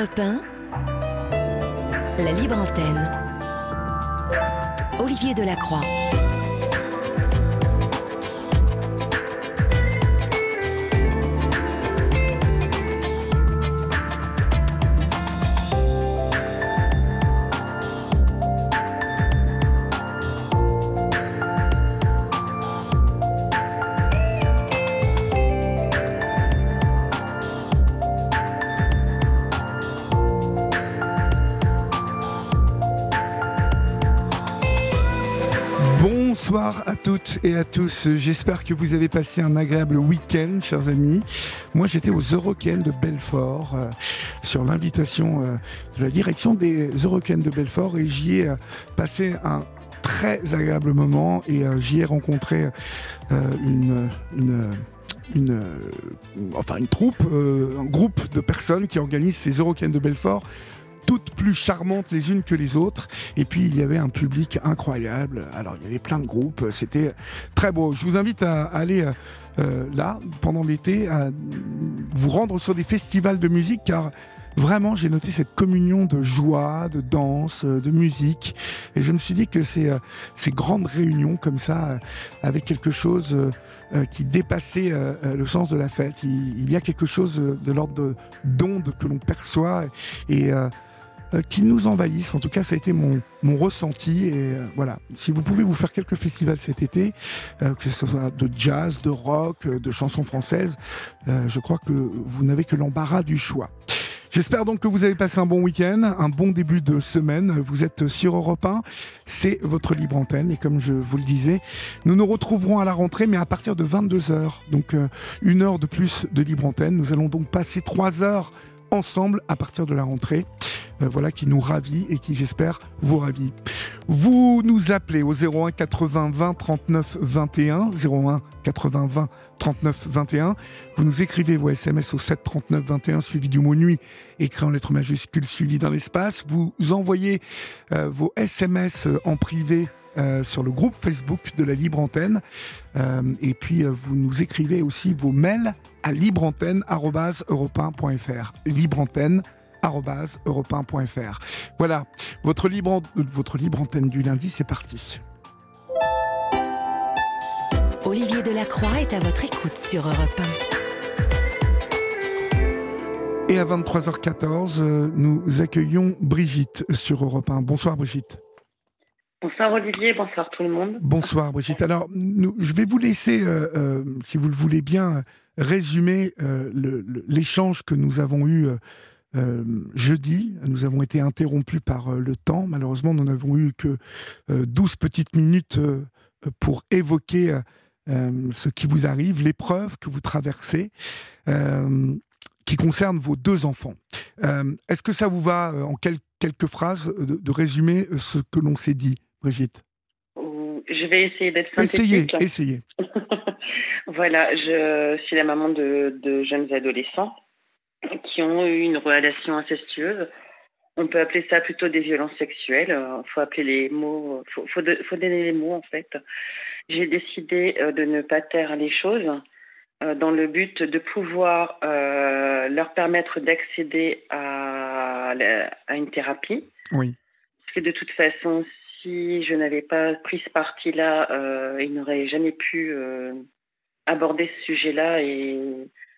Europe 1, la libre antenne. Olivier Delacroix. Bonsoir à toutes et à tous. J'espère que vous avez passé un agréable week-end, chers amis. Moi, j'étais aux Eurocaines de Belfort euh, sur l'invitation euh, de la direction des Eurocaines de Belfort et j'y ai euh, passé un très agréable moment et j'y ai rencontré une, enfin une troupe, un groupe de personnes qui organisent ces Eurocaines de Belfort toutes plus charmantes les unes que les autres. Et puis il y avait un public incroyable. Alors il y avait plein de groupes. C'était très beau. Je vous invite à aller euh, là pendant l'été, à vous rendre sur des festivals de musique car Vraiment, j'ai noté cette communion de joie, de danse, euh, de musique. Et je me suis dit que ces, euh, ces grandes réunions comme ça, euh, avec quelque chose qui dépassait le sens de la fête, il, y a quelque chose de l'ordre de- d'onde que l'on perçoit et qui nous envahissent. En tout cas, ça a été mon, mon ressenti. Et euh, voilà, si vous pouvez vous faire quelques festivals cet été, euh, que ce soit de jazz, de rock, euh, de chansons françaises, euh, je crois que vous n'avez que l'embarras du choix. J'espère donc que vous avez passé un bon week-end, un bon début de semaine. Vous êtes sur Europe 1, c'est votre libre antenne. Et comme je vous le disais, nous nous retrouverons à la rentrée, mais à partir de 22h. Donc euh, une heure de plus de libre antenne. Nous allons donc passer trois heures ensemble à partir de la rentrée. Euh, voilà qui nous ravit et qui j'espère vous ravit. Vous nous appelez au 01 80 20 39 21 01 80 20 39 21. Vous nous écrivez vos SMS au 7 39 21 suivi du mot nuit écrit en lettres majuscules suivi dans l'espace. Vous envoyez euh, vos SMS en privé euh, sur le groupe Facebook de la Libre Antenne. Euh, et puis, euh, vous nous écrivez aussi vos mails à libreantenne.europe1.fr. Libreantenne.europe1.fr. Voilà, votre libre, euh, votre libre antenne du lundi, c'est parti. Olivier Delacroix est à votre écoute sur Europe Et à 23h14, euh, nous accueillons Brigitte sur Europe 1. Bonsoir Brigitte. Bonsoir Olivier, bonsoir tout le monde. Bonsoir Brigitte. Alors, nous- je vais vous laisser, euh, euh, si vous le voulez bien, résumer euh, l'échange que nous avons eu euh, euh, jeudi. Nous avons été interrompus par euh, le temps. Malheureusement, nous n'avons eu que euh, 12 petites minutes euh, pour évoquer euh, euh, ce qui vous arrive, l'épreuve que vous traversez. euh, qui concerne vos deux enfants. Euh, Est-ce que ça vous va, euh, en quel- quelques phrases, de, de résumer euh, ce que l'on s'est dit, Brigitte? Je vais essayer d'être Essayez, synthétique. essayez. voilà, je suis la maman de, de jeunes adolescents qui ont eu une relation incestueuse. On peut appeler ça plutôt des violences sexuelles. Il faut appeler les mots, faut, faut, de- faut donner les mots en fait. J'ai décidé euh, de ne pas taire les choses euh, dans le but de pouvoir euh, leur permettre d'accéder à, une thérapie. Oui. Parce que de toute façon, si je n'avais pas pris ce parti-là, euh, ils n'auraient jamais pu euh, aborder ce sujet-là et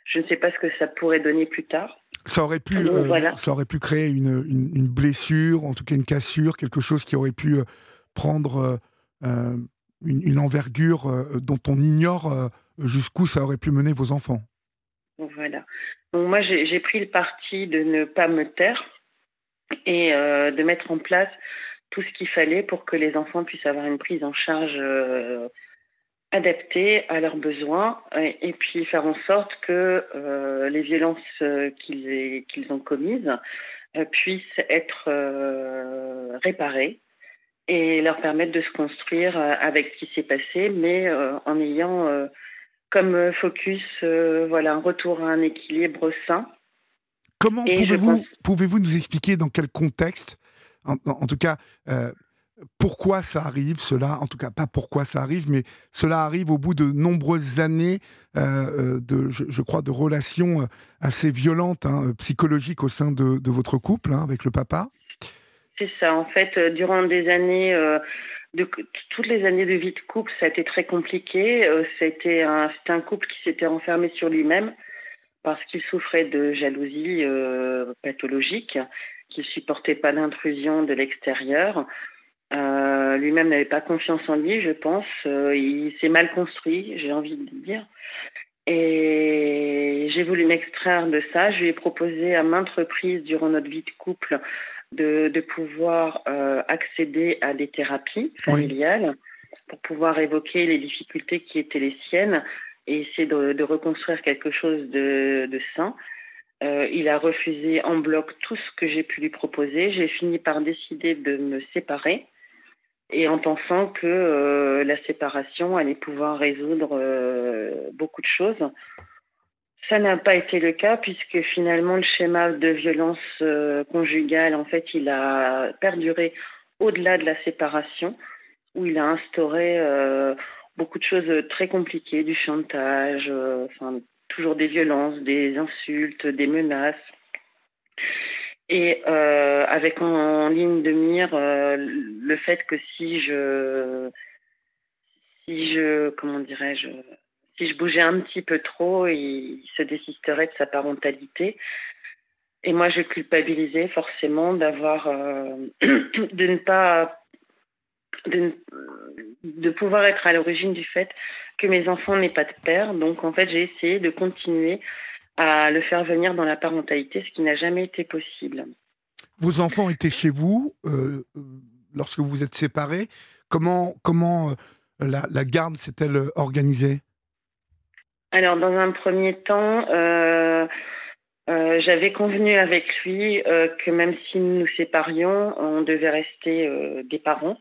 je ne sais pas ce que ça pourrait donner plus tard. Ça aurait pu, Donc, euh, voilà. ça aurait pu créer une, une- une blessure, en tout cas une cassure, quelque chose qui aurait pu euh, prendre euh, une, une envergure euh, dont on ignore jusqu'où ça aurait pu mener vos enfants. Voilà. Donc moi, j'ai pris le parti de ne pas me taire et de mettre en place tout ce qu'il fallait pour que les enfants puissent avoir une prise en charge adaptée à leurs besoins et, puis faire en sorte que euh, les violences euh, qu'ils ont commises euh, puissent être euh, réparées et leur permettre de se construire avec ce qui s'est passé, mais en ayant comme focus voilà, un retour à un équilibre sain. Comment pouvez-vous pense- nous expliquer dans quel contexte, en, en- en tout cas, euh, pourquoi ça arrive, cela, en tout cas pas pourquoi ça arrive, mais cela arrive au bout de nombreuses années euh, de, je, crois, de relations assez violentes, hein, psychologiques au sein de, votre couple, hein, avec le papa. C'est ça, en fait, durant des années, de, toutes les années de vie de couple, ça a été très compliqué. C'était un, un couple qui s'était enfermé sur lui-même parce qu'il souffrait de jalousie pathologique qu'il supportait pas l'intrusion de l'extérieur. Euh, lui-même n'avait pas confiance en lui, je pense. Euh, il s'est mal construit, j'ai envie de dire. Et j'ai voulu m'extraire de ça. Je lui ai proposé à maintes reprises durant notre vie de couple de, de pouvoir euh, accéder à des thérapies familiales pour pouvoir évoquer les difficultés qui étaient les siennes et essayer de, de reconstruire quelque chose de, de sain. Euh, il a refusé en bloc tout ce que j'ai pu lui proposer. J'ai fini par décider de me séparer et en pensant que euh, la séparation allait pouvoir résoudre euh, beaucoup de choses. Ça n'a pas été le cas puisque finalement le schéma de violence conjugale, en fait, il a perduré au-delà de la séparation, où il a instauré beaucoup de choses très compliquées, du chantage, enfin toujours des violences, des insultes, des menaces. Et euh, avec en, ligne de mire euh, le fait que si je, si je, comment dirais-je, si je bougeais un petit peu trop, il se désisterait de sa parentalité. Et moi, je culpabilisais forcément d'avoir, euh, de ne pas, de, de pouvoir être à l'origine du fait que mes enfants n'aient pas de père. Donc, en fait, j'ai essayé de continuer à le faire venir dans la parentalité, ce qui n'a jamais été possible. Vos enfants étaient chez vous euh, lorsque vous vous êtes séparés. Comment, comment euh, la, garde s'est-elle organisée? Alors, dans un premier temps, euh, j'avais convenu avec lui que même si nous nous séparions, on devait rester des parents.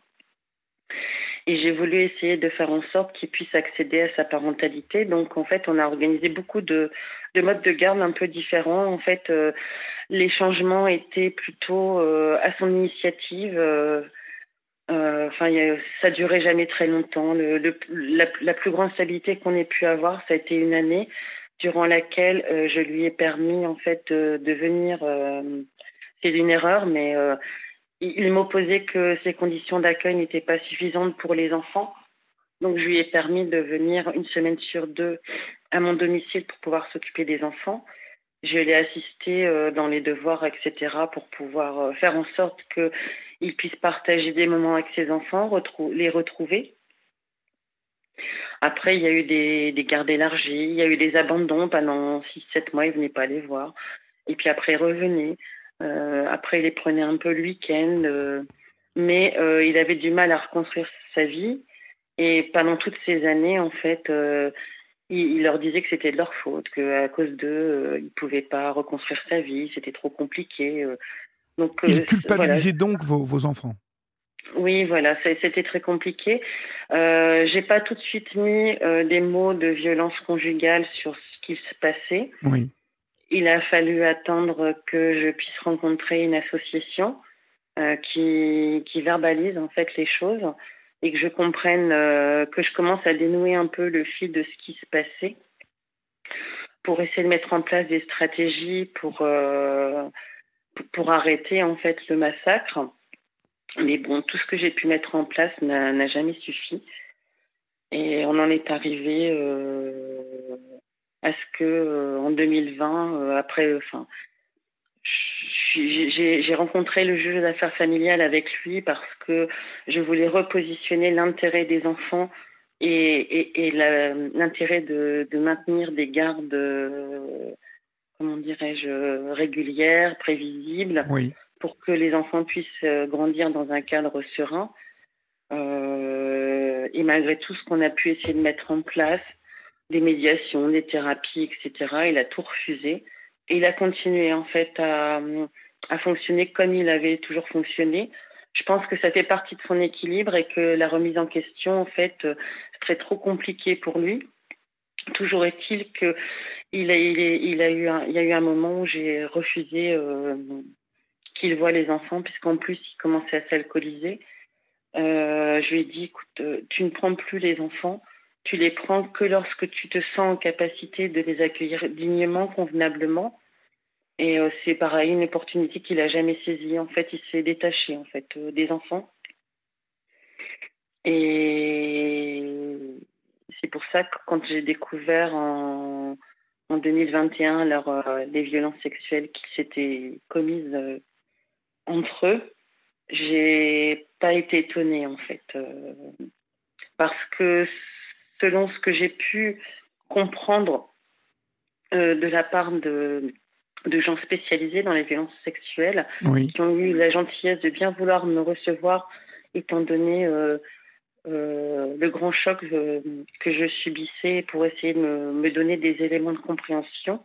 Et j'ai voulu essayer de faire en sorte qu'il puisse accéder à sa parentalité. Donc, en fait, on a organisé beaucoup de, de modes de garde un peu différents. En fait, euh, les changements étaient plutôt euh, à son initiative. Euh, enfin, ça durait jamais très longtemps. La, plus grande stabilité qu'on ait pu avoir, ça a été une année durant laquelle je lui ai permis, en fait, de, de venir. c'est une erreur, mais il m'opposait que ces conditions d'accueil n'étaient pas suffisantes pour les enfants. Donc, je lui ai permis de venir une semaine sur deux à mon domicile pour pouvoir s'occuper des enfants. Je l'ai assisté euh, dans les devoirs, etc., pour pouvoir euh, faire en sorte qu'il puisse partager des moments avec ses enfants, les retrouver. Après, il y a eu des, des gardes élargies, il y a eu des abandons pendant 6-7 mois, il ne venait pas les voir. Et puis après, il revenait. Euh, après, il les prenait un peu le week-end, mais il avait du mal à reconstruire sa vie. Et pendant toutes ces années, en fait, il, leur disait que c'était de leur faute, qu'à cause d'eux, il ne pouvait pas reconstruire sa vie, c'était trop compliqué. donc, il culpabilisait donc vos, vos, enfants Oui, voilà, c'était très compliqué. Euh, J'ai pas tout de suite mis des mots de violence conjugale sur ce qui se passait. Oui il a fallu attendre que je puisse rencontrer une association euh, qui, qui, verbalise en fait les choses et que je comprenne, euh, que je commence à dénouer un peu le fil de ce qui se passait pour essayer de mettre en place des stratégies pour, euh, pour arrêter en fait le massacre. Mais bon, tout ce que j'ai pu mettre en place n'a jamais suffi. Et on en est arrivé à ce que euh, en 2020, euh, après, j'ai rencontré le juge d'affaires familiales avec lui parce que je voulais repositionner l'intérêt des enfants et, et, et l'intérêt de, de, maintenir des gardes, euh, comment dirais-je, régulières, prévisibles, oui. pour que les enfants puissent grandir dans un cadre serein. Euh, et malgré tout ce qu'on a pu essayer de mettre en place, des médiations, des thérapies, etc. Il a tout refusé. Il a continué en fait à, fonctionner comme il avait toujours fonctionné. Je pense que ça fait partie de son équilibre et que la remise en question, en fait, serait trop compliqué pour lui. Toujours est-il que il a, eu il y a eu un moment où j'ai refusé euh, qu'il voit les enfants, puisqu'en plus il commençait à s'alcooliser. je lui ai dit, écoute, tu ne prends plus les enfants, tu les prends que lorsque tu te sens en capacité de les accueillir dignement, convenablement. Et c'est pareil, une opportunité qu'il a jamais saisie. En fait, il s'est détaché en fait des enfants. Et c'est pour ça que quand j'ai découvert en, en 2021 leur, euh, les violences sexuelles qui s'étaient commises euh, entre eux, j'ai pas été étonnée en fait. Euh, parce que selon ce que j'ai pu comprendre de la part de, de gens spécialisés dans les violences sexuelles, qui ont eu la gentillesse de bien vouloir me recevoir étant donné euh, le grand choc euh, que je subissais pour essayer de me, donner des éléments de compréhension.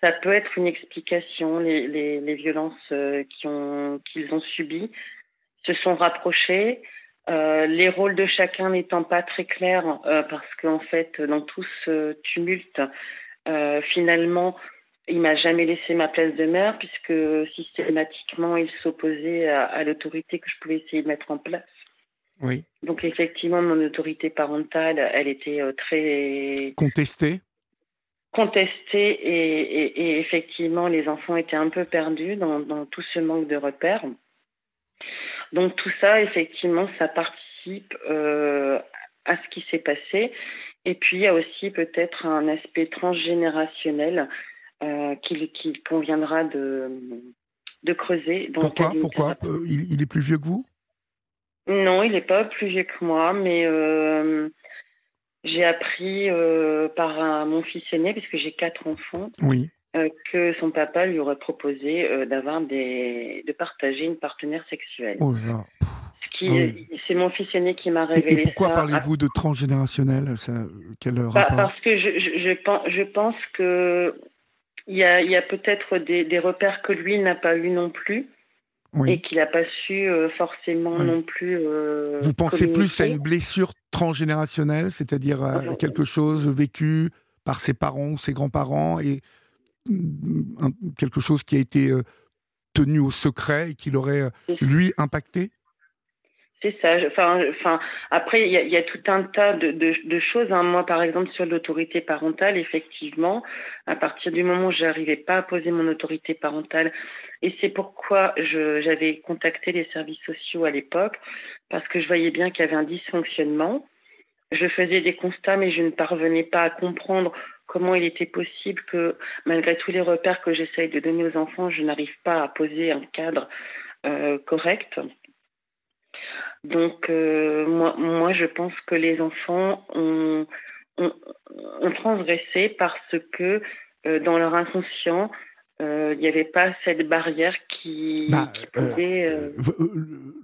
Ça peut être une explication, les, les, violences euh, qu'ils ont, subies se sont rapprochés. les rôles de chacun n'étant pas très clairs, parce qu'en fait, dans tout ce tumulte, finalement, il m'a jamais laissé ma place de mère, puisque systématiquement, il s'opposait à l'autorité que je pouvais essayer de mettre en place. Oui. Donc effectivement, mon autorité parentale, elle était euh, très contestée. Contestée et, effectivement, les enfants étaient un peu perdus dans, tout ce manque de repères. Donc tout ça, effectivement, ça participe euh, à ce qui s'est passé. Et puis il y a aussi peut-être un aspect transgénérationnel euh, qu'il conviendra de, de creuser. Pourquoi Pourquoi? il est plus vieux que vous? Non, il n'est pas plus vieux que moi, mais euh, j'ai appris euh, par mon fils aîné, puisque j'ai quatre enfants, oui. Euh, que son papa lui aurait proposé d'avoir des, de partager une partenaire sexuelle. Oh là. ah c'est mon fils aîné qui m'a révélé et, pourquoi parlez-vous de transgénérationnel ça, Quel bah, rapport Parce que je, je, je, pense, que il y a, y a peut-être des, des repères que lui n'a pas eu non plus et qu'il n'a pas su euh, forcément non plus. Euh, Vous pensez plus à une blessure transgénérationnelle, c'est-à-dire à quelque chose vécu par ses parents ou ses grands-parents et mm, quelque chose qui a été euh, tenu au secret et qui l'aurait lui impacté? C'est ça. Enfin, enfin, après, il y, a tout un tas de, de, choses. Hein. Moi, par exemple, sur l'autorité parentale, effectivement, à partir du moment où j'arrivais pas à poser mon autorité parentale, et c'est pourquoi j'avais contacté les services sociaux à l'époque, parce que je voyais bien qu'il y avait un dysfonctionnement. Je faisais des constats, mais je ne parvenais pas à comprendre comment il était possible que, malgré tous les repères que j'essaye de donner aux enfants, je n'arrive pas à poser un cadre euh, correct. Donc, euh, moi, moi, je pense que les enfants ont, ont, transgressé parce que euh, dans leur inconscient, il n'y avait pas cette barrière qui, bah, pouvait.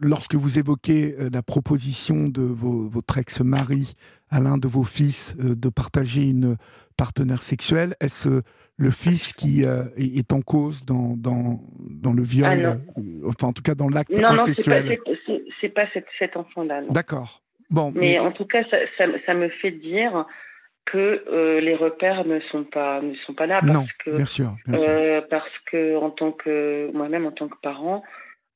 lorsque vous évoquez la proposition de votre ex-mari à l'un de vos fils de partager une partenaire sexuelle, est-ce le fils qui est en cause dans, dans, dans le viol, ah, enfin en tout cas dans l'acte incestuel c'est pas cet, enfant-là. D'accord. Bon, mais, en tout cas, ça, me fait dire que euh, les repères ne sont pas ne sont pas là parce non, que bien sûr, euh, parce que en tant que moi-même en tant que parent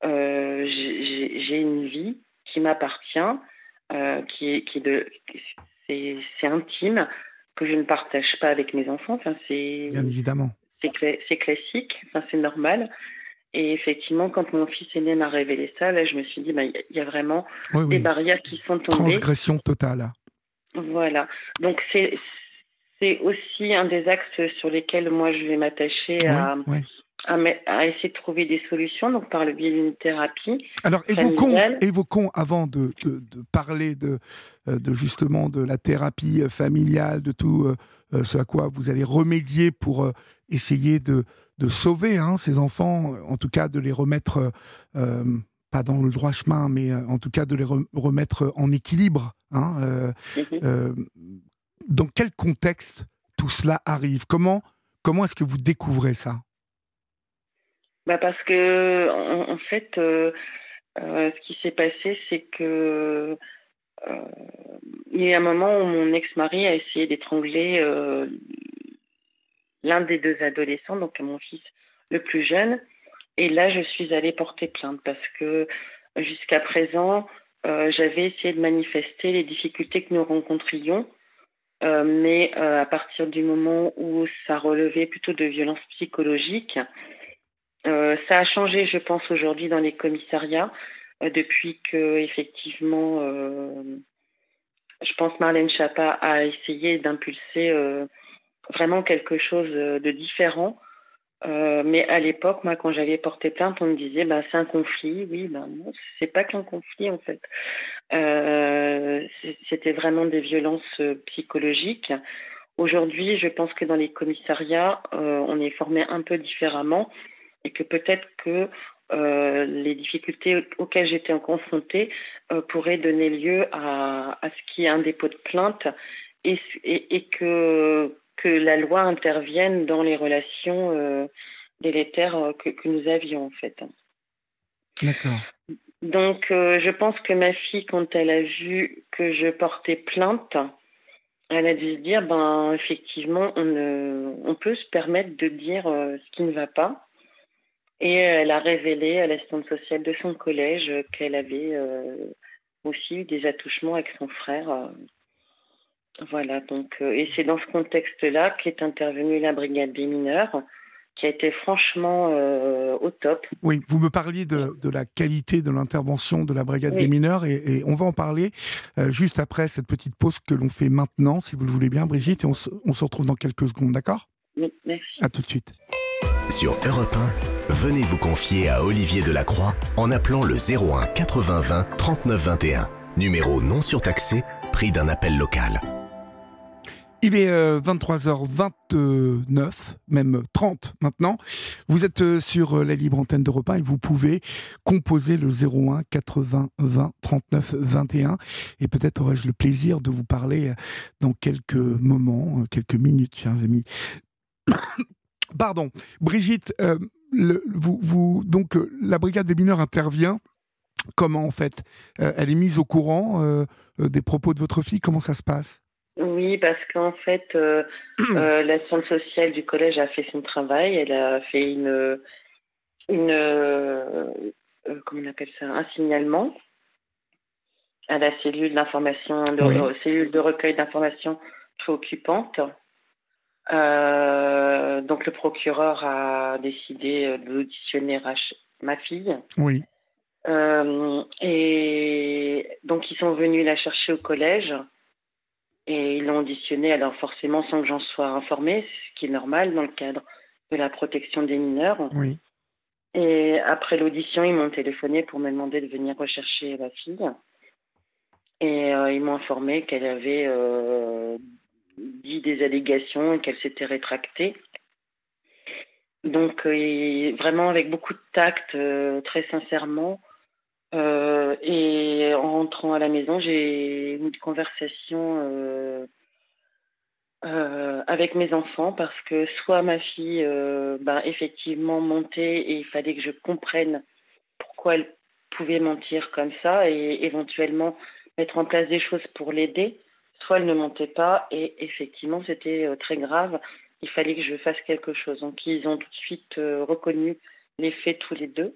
euh, j'ai une vie qui m'appartient qui est qui de c'est intime que je ne partage pas avec mes enfants enfin c'est bien évidemment c'est classique enfin c'est normal et effectivement, quand mon fils aîné m'a révélé ça, là, je me suis dit, bah, il bah, y, a vraiment des barrières qui sont tombées. Transgression totale. Voilà. Donc, c'est, c'est aussi un des axes sur lesquels moi, je vais m'attacher à, à, essayer de trouver des solutions, donc par le biais d'une thérapie. Alors, évoquons, évoquons avant de, de, parler de, euh, de, justement de la thérapie euh, familiale, de tout euh, ce à quoi vous allez remédier pour essayer de sauver hein, ces enfants, en tout cas de les remettre, euh, euh, pas dans le droit chemin, mais euh, en tout cas de les remettre en équilibre. Hein, mhm. dans quel contexte tout cela arrive? Comment, comment est-ce que vous découvrez ça? Bah Parce que, en, fait, ce qui s'est passé, c'est que il y a un moment où mon ex-mari a essayé d'étrangler l'un des deux adolescents, donc mon fils le plus jeune. Et là, je suis allée porter plainte parce que jusqu'à présent, j'avais essayé de manifester les difficultés que nous rencontrions, mais à partir du moment où ça relevait plutôt de violences psychologiques, ça a changé, je pense, aujourd'hui dans les commissariats, depuis que effectivement je pense Marlène Chapa a essayé d'impulser euh, vraiment quelque chose de différent. Euh, mais à l'époque, moi, quand j'avais porté plainte, on me disait, bah, c'est un conflit. Oui, ben non, c'est pas qu'un conflit en fait. Euh, c'était vraiment des violences psychologiques. Aujourd'hui, je pense que dans les commissariats, on est formé un peu différemment et que peut-être que euh, les difficultés auxquelles j'étais confrontée euh, pourraient donner lieu à, à ce qui est un dépôt de plainte et, et, que, que la loi intervienne dans les relations euh, délétères que, que, nous avions en fait. D'accord. Donc je pense que ma fille, quand elle a vu que je portais plainte, elle a dû se dire, ben effectivement, on, on peut se permettre de dire ce qui ne va pas et elle a révélé à l'assistante sociale de son collège qu'elle avait euh, aussi eu des attouchements avec son frère. Euh. Voilà, donc, euh, et c'est dans ce contexte-là qu'est intervenue la brigade des mineurs, qui a été franchement au top. Oui, vous me parliez de, de la qualité de l'intervention de la brigade des mineurs, et, on va en parler juste après cette petite pause que l'on fait maintenant, si vous le voulez bien, Brigitte, et on se, on se retrouve dans quelques secondes, d'accord? Oui, merci. À tout de suite. Sur Europe 1, venez vous confier à Olivier Delacroix en appelant le 01 80 20 39 21. Numéro non surtaxé, prix d'un appel local. Il est 23h29, euh, même 30 maintenant. Vous êtes euh, sur euh, la libre antenne de repas et vous pouvez composer le 01 80 20 39 21. Et peut-être aurai-je le plaisir de vous parler dans quelques moments, quelques minutes, chers amis. Pardon. Brigitte, vous, donc euh, la brigade des mineurs intervient. Comment en fait euh, Elle est mise au courant euh, des propos de votre fille? Comment ça se passe? Oui, parce qu'en fait, la centre sociale du collège a fait son travail. Elle a fait une, une comment on appelle ça, un signalement à la cellule d'information, cellule de recueil d'informations préoccupantes. Euh, donc le procureur a décidé euh, d'auditionner ma fille. Oui. Euh, et donc ils sont venus la chercher au collège et ils l'ont auditionnée, alors forcément sans que j'en sois informée, ce qui est normal dans le cadre de la protection des mineurs. Oui. Et après l'audition, ils m'ont téléphoné pour me demander de venir rechercher ma fille. Et ils m'ont informé qu'elle avait dit des allégations et qu'elle s'était rétractée. Donc, euh, vraiment avec beaucoup de tact, euh, très sincèrement. Euh, et en rentrant à la maison, j'ai eu une conversation avec mes enfants parce que soit ma fille, ben, effectivement, montait et il fallait que je comprenne pourquoi elle pouvait mentir comme ça et éventuellement mettre en place des choses pour l'aider soit elle ne montait pas et effectivement c'était euh, très grave. Il fallait que je fasse quelque chose. Donc ils ont tout de suite euh, reconnu les faits tous les deux.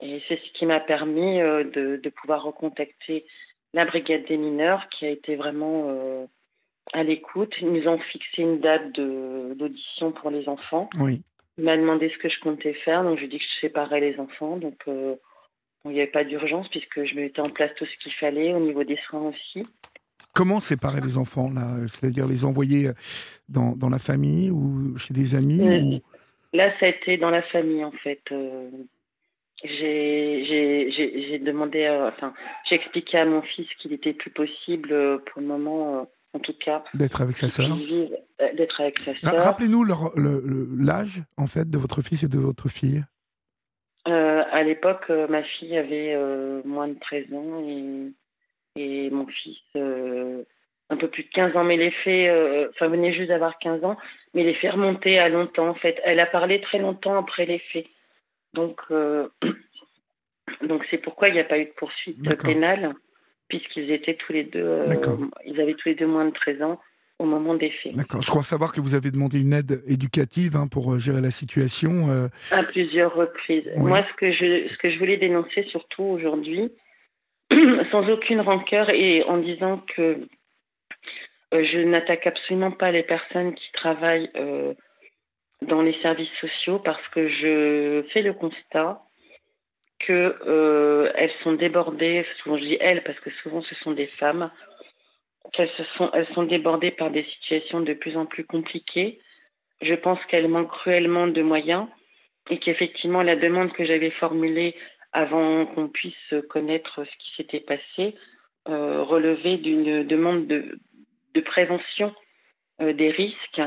Et c'est ce qui m'a permis euh, de, de, pouvoir recontacter la brigade des mineurs qui a été vraiment à l'écoute. Ils nous ont fixé une date d'audition pour les enfants. Oui. Il m'a demandé ce que je comptais faire, donc je lui ai dit que je séparais les enfants. Donc il n'y avait pas d'urgence puisque je mettais en place tout ce qu'il fallait au niveau des soins aussi. Comment séparer les enfants là? C'est-à-dire les envoyer dans, dans, la famille ou chez des amis euh, Là, ça a été dans la famille en fait. Euh, j'ai demandé, enfin, j'ai expliqué à mon fils qu'il était plus possible euh, pour le moment, en tout cas, d'être avec sa sœur. D'être avec sa sœur. Rappelez-nous l'âge en fait de votre fils et de votre fille. à l'époque, ma fille avait moins de 13 ans et et mon fils euh, un peu plus de 15 ans, mais les faits, euh, enfin venait juste d'avoir 15 ans, mais les faits remontaient à longtemps en fait. Elle a parlé très longtemps après les faits. Donc euh, donc c'est pourquoi il n'y a pas eu de poursuite pénale puisqu'ils étaient tous les deux, ils avaient tous les deux moins de 13 ans au moment des faits. D'accord. Je crois savoir que vous avez demandé une aide éducative hein, pour gérer la situation. Euh. À plusieurs reprises. Moi, ce que, je, ce que je voulais dénoncer surtout aujourd'hui, sans aucune rancœur et en disant que euh, je n'attaque absolument pas les personnes qui travaillent euh, dans les services sociaux parce que je fais le constat qu'elles euh, sont débordées, souvent je dis elles parce que souvent ce sont des femmes, qu'elles sont, elles sont débordées par des situations de plus en plus compliquées. Je pense qu'elles manquent cruellement de moyens et qu'effectivement la demande que j'avais formulée avant qu'on puisse connaître ce qui s'était passé euh, d'une demande de, prévention euh, des risques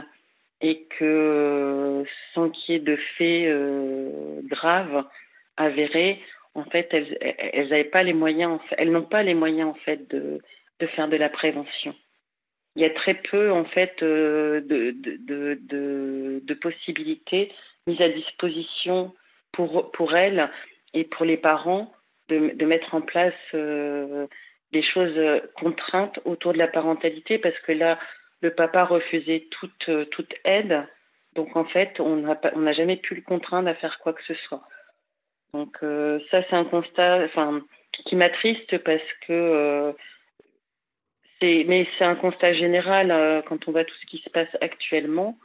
et que sans qu'il y ait de faits euh, graves avérés, en fait, elles, n'avaient pas les moyens, elles n'ont pas les moyens en fait de, faire de la prévention. Il y a très peu en fait euh, de, possibilités mises à disposition pour elles et pour les parents de, mettre en place euh, des choses contraintes autour de la parentalité parce que là, le papa refusait toute, toute aide. Donc en fait, on n'a jamais pu le contraindre à faire quoi que ce soit. Donc euh, ça, c'est un constat enfin, qui m'attriste parce que euh, mais c'est un constat général euh, quand on voit tout ce qui se passe actuellement.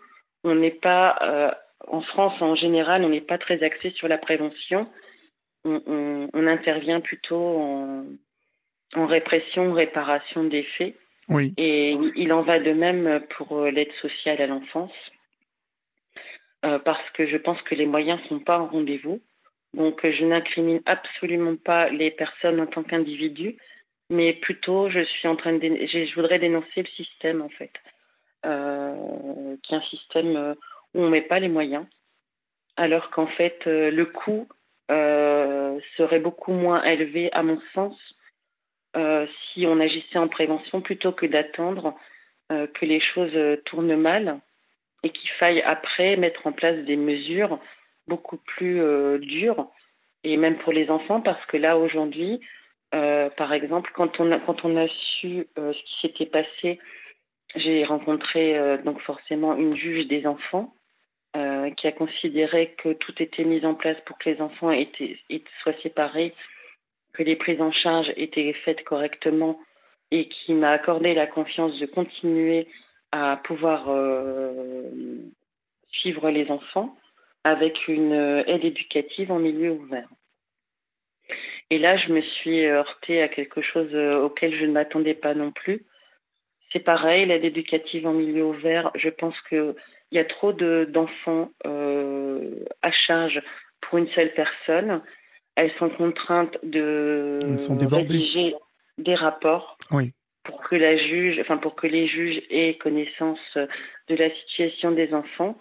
On n'est pas, en France en général, on n'est pas très axé sur la prévention. On, on, on intervient plutôt en, en répression, réparation des faits. Oui. Et il en va de même pour l'aide sociale à l'enfance, euh, parce que je pense que les moyens ne sont pas en rendez-vous. Donc je n'incrimine absolument pas les personnes en tant qu'individus, mais plutôt je suis en train de je voudrais dénoncer le système en fait, euh, qui est un système euh, où on met pas les moyens, alors qu'en fait euh, le coût euh, serait beaucoup moins élevé à mon sens euh, si on agissait en prévention plutôt que d'attendre euh, que les choses tournent mal et qu'il faille après mettre en place des mesures beaucoup plus euh, dures et même pour les enfants parce que là aujourd'hui euh, par exemple quand on a quand on a su euh, ce qui s'était passé j'ai rencontré euh, donc forcément une juge des enfants euh, qui a considéré que tout était mis en place pour que les enfants soient séparés que les prises en charge étaient faites correctement et qui m'a accordé la confiance de continuer à pouvoir euh, suivre les enfants avec une aide éducative en milieu ouvert. Et là, je me suis heurtée à quelque chose auquel je ne m'attendais pas non plus. C'est pareil, l'aide éducative en milieu ouvert, je pense qu'il y a trop d'enfants de, euh, à charge pour une seule personne elles sont contraintes de sont rédiger des rapports oui. pour que la juge, enfin pour que les juges aient connaissance de la situation des enfants.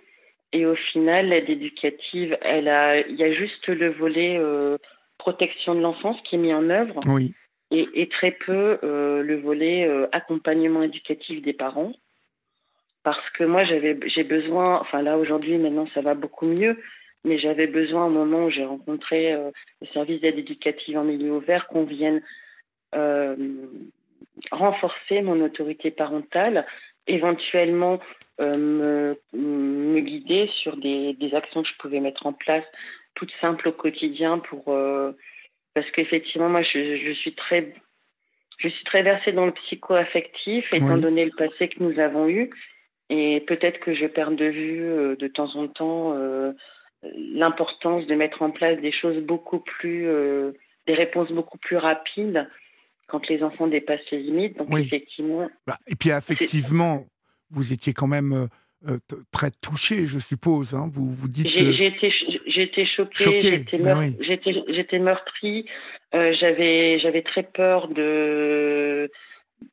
Et au final, l'aide éducative, elle a, il y a juste le volet euh, protection de l'enfance qui est mis en œuvre. Oui. Et, et, très peu euh, le volet euh, accompagnement éducatif des parents. Parce que moi, j'avais, j'ai besoin, enfin là aujourd'hui, maintenant ça va beaucoup mieux, mais j'avais besoin au moment où j'ai rencontré euh, le service d'aide éducative en milieu ouvert qu'on vienne euh, renforcer mon autorité parentale, éventuellement euh, me, me, guider sur des, des, actions que je pouvais mettre en place, toutes simples au quotidien pour parce qu'effectivement moi je, je, suis très je suis très versée dans le psycho-affectif étant oui. donné le passé que nous avons eu et peut-être que je perds de vue euh, de temps en temps euh, l'importance de mettre en place des choses beaucoup plus, euh, des réponses beaucoup plus rapides quand les enfants dépassent les limites. Donc oui. effectivement. Bah, et puis effectivement, vous étiez quand même euh, très touché, je suppose. Hein. Vous vous dites. J'ai été, choquée, choquée. j'étais meurtrie, oui. meurtrie. Euh, j'avais, j'avais très peur de,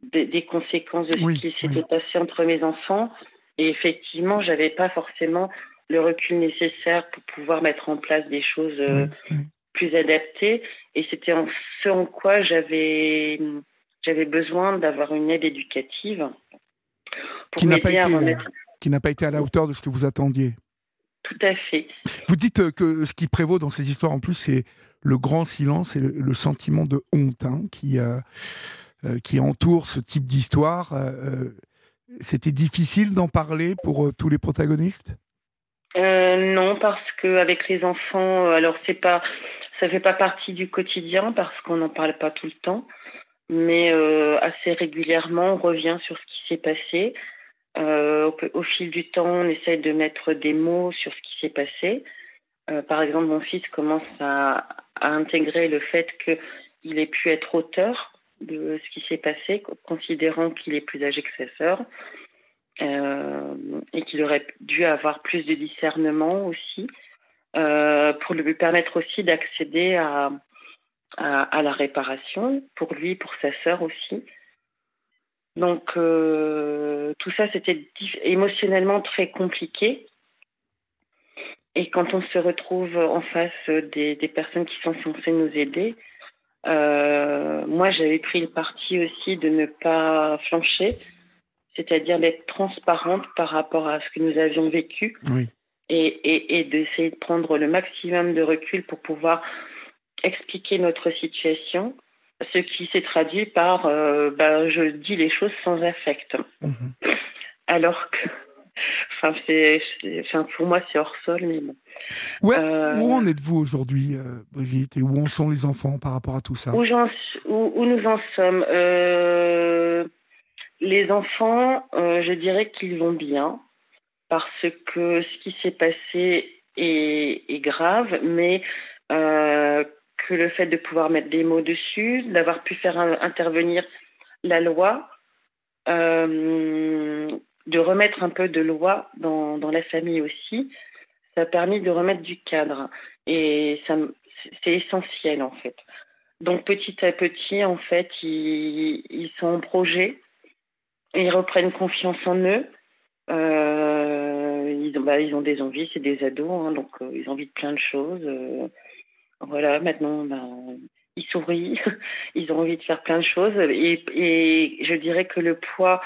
de des conséquences de ce oui, qui s'était oui. passé entre mes enfants. Et effectivement, j'avais pas forcément le recul nécessaire pour pouvoir mettre en place des choses euh, oui, plus adaptées. Et c'était en ce en quoi j'avais j'avais besoin d'avoir une aide éducative qui n'a pas, pas été à la hauteur de ce que vous attendiez. Tout à fait. Vous dites que ce qui prévaut dans ces histoires en plus, c'est le grand silence et le, le sentiment de honte hein, qui, euh, euh, qui entoure ce type d'histoire. Euh, C'était difficile d'en parler pour tous les protagonistes? Non, parce qu'avec les enfants, alors c'est pas, ça fait pas partie du quotidien parce qu'on n'en parle pas tout le temps, mais assez régulièrement, on revient sur ce qui s'est passé. Euh, au, fil du temps, on essaye de mettre des mots sur ce qui s'est passé. Euh, par exemple, mon fils commence à, intégrer le fait qu'il ait pu être auteur de ce qui s'est passé, considérant qu'il est plus âgé que sa sœur. Euh, et qu'il aurait dû avoir plus de discernement aussi, pour lui permettre aussi d'accéder à, à, la réparation, pour lui, pour sa sœur aussi. Donc euh, tout ça, c'était émotionnellement très compliqué. Et quand on se retrouve en face des, personnes qui sont censées nous aider, euh, moi j'avais pris le parti aussi de ne pas flancher, c'est-à-dire d'être transparente par rapport à ce que nous avions vécu. Et, et d'essayer de prendre le maximum de recul pour pouvoir expliquer notre situation ce qui s'est traduit par euh, bah, je dis les choses sans affect. Mhm. Alors que, enfin, c'est, enfin, pour moi, c'est hors sol, mais bon. Euh, où en êtes-vous aujourd'hui, euh, Brigitte, et où en sont les enfants par rapport à tout ça? Où, où, nous en sommes Les enfants, je dirais qu'ils vont bien, parce que ce qui s'est passé est, est grave, mais que le fait de pouvoir mettre des mots dessus, d'avoir pu faire intervenir la loi, euh, de remettre un peu de loi dans, dans, la famille aussi, ça a permis de remettre du cadre. Et c'est essentiel en fait. Donc petit à petit, en fait, ils, ils sont en projet, ils reprennent confiance en eux. Euh, ils, ont, bah, ils ont des envies, c'est des ados, hein, donc euh, ils ont envie de plein de choses. Voilà, maintenant, ben, ils sourient, ils ont envie de faire plein de choses. Et, et je dirais que le poids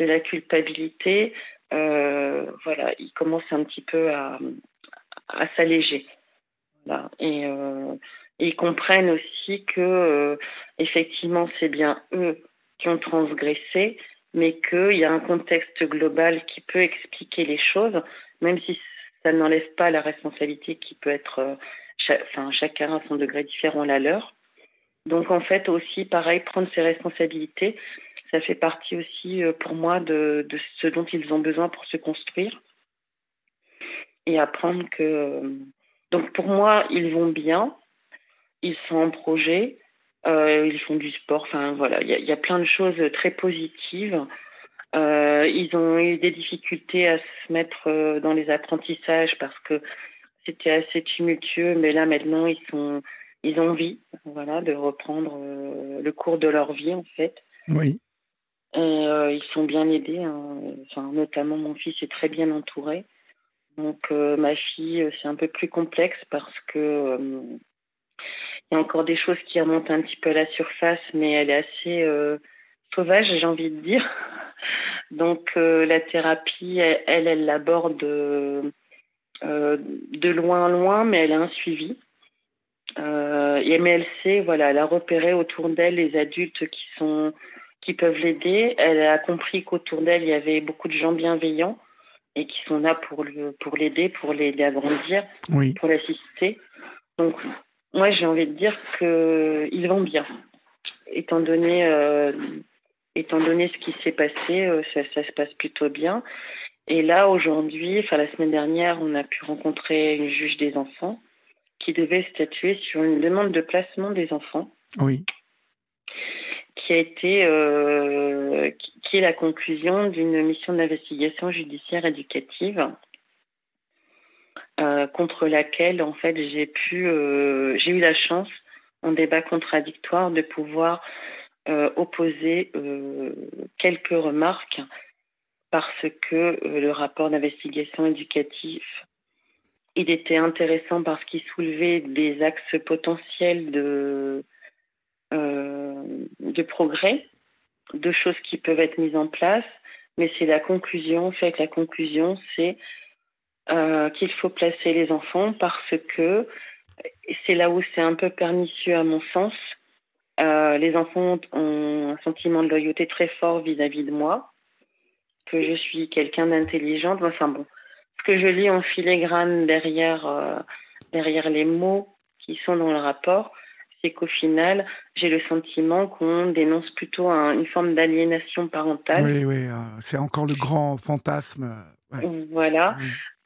de la culpabilité, euh, voilà, il commence un petit peu à, à s'alléger. Et, euh, ils comprennent aussi que, euh, effectivement, c'est bien eux qui ont transgressé, mais qu'il y a un contexte global qui peut expliquer les choses, même si ça n'enlève pas la responsabilité qui peut être enfin, chacun a son degré différent la leur. Donc en fait aussi, pareil, prendre ses responsabilités, ça fait partie aussi euh, pour moi de, ce dont ils ont besoin pour se construire et apprendre que... Euh, donc pour moi, ils vont bien, ils sont en projet, euh, ils font du sport, enfin voilà, il y, a plein de choses très positives. ils ont eu des difficultés à se mettre dans les apprentissages parce que c'était assez tumultueux, mais là maintenant ils sont, ils ont envie, voilà, de reprendre le cours de leur vie en fait. Oui. Euh, ils sont bien aidés, hein. enfin, notamment mon fils est très bien entouré. Donc euh, ma fille, c'est un peu plus complexe parce que il y a encore des choses qui remontent un petit peu à la surface, mais elle est assez sauvage, j'ai envie de dire. Donc la thérapie, elle, elle l'aborde euh, de loin loin, mais elle a un suivi. Euh, et MLC, voilà, elle a repéré autour d'elle les adultes qui sont qui peuvent l'aider. Elle a compris qu'autour d'elle il y avait beaucoup de gens bienveillants et qui sont là pour le, pour l'aider, pour l'aider à grandir, pour l'assister. Donc moi j'ai envie de dire que ils vont bien, étant donné euh, étant donné ce qui s'est passé, ça, ça, se passe plutôt bien. Et là, aujourd'hui, enfin la semaine dernière, on a pu rencontrer une juge des enfants qui devait statuer sur une demande de placement des enfants. Oui. Qui a été, euh, qui est la conclusion d'une mission d'investigation judiciaire éducative euh, contre laquelle, en fait, j'ai pu, euh, j'ai eu la chance, en débat contradictoire, de pouvoir opposer quelques remarques parce que le rapport d'investigation éducatif, il était intéressant parce qu'il soulevait des axes potentiels de, de progrès, de choses qui peuvent être mises en place, mais c'est la conclusion, fait que la conclusion, c'est euh, qu'il faut placer les enfants parce que c'est là où c'est un peu pernicieux à mon sens. les enfants ont un sentiment de loyauté très fort vis à -vis de moi que je suis quelqu'un d'intelligent. Enfin bon, ce que je lis en filigrane derrière, euh, derrière les mots qui sont dans le rapport, c'est qu'au final, j'ai le sentiment qu'on dénonce plutôt une forme d'aliénation parentale. Oui, oui, euh, c'est encore le grand fantasme. Voilà.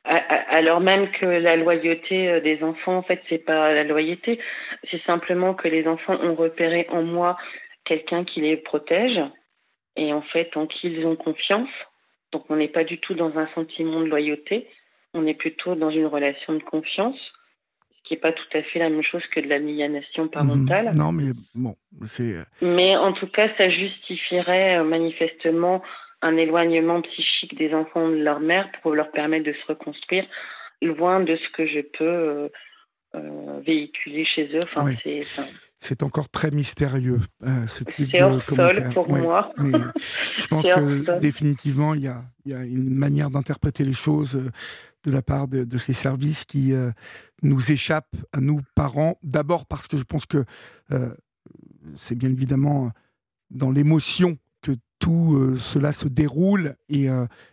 Alors même que la loyauté euh, des enfants, en fait, c'est pas la loyauté, c'est simplement que les enfants ont repéré en moi quelqu'un qui les protège et en fait en qui ils ont confiance. Donc on n'est pas du tout dans un sentiment de loyauté, on est plutôt dans une relation de confiance, ce qui n'est pas tout à fait la même chose que de l'aliénation parentale. Mhm. non, mais bon, c'est. Euh, mais en tout cas, ça justifierait euh, manifestement un éloignement psychique des enfants de leur mère pour leur permettre de se reconstruire, loin de ce que je peux euh, véhiculer chez eux. Enfin, c'est c'est encore très mystérieux, euh, ce type de hors commentaire. pour moi. Mais je pense que définitivement, il y a, y a, une manière d'interpréter les choses de la part de, ces services qui euh, nous échappent à nous, parents. D'abord parce que je pense que c'est bien évidemment dans l'émotion que tout cela se déroule et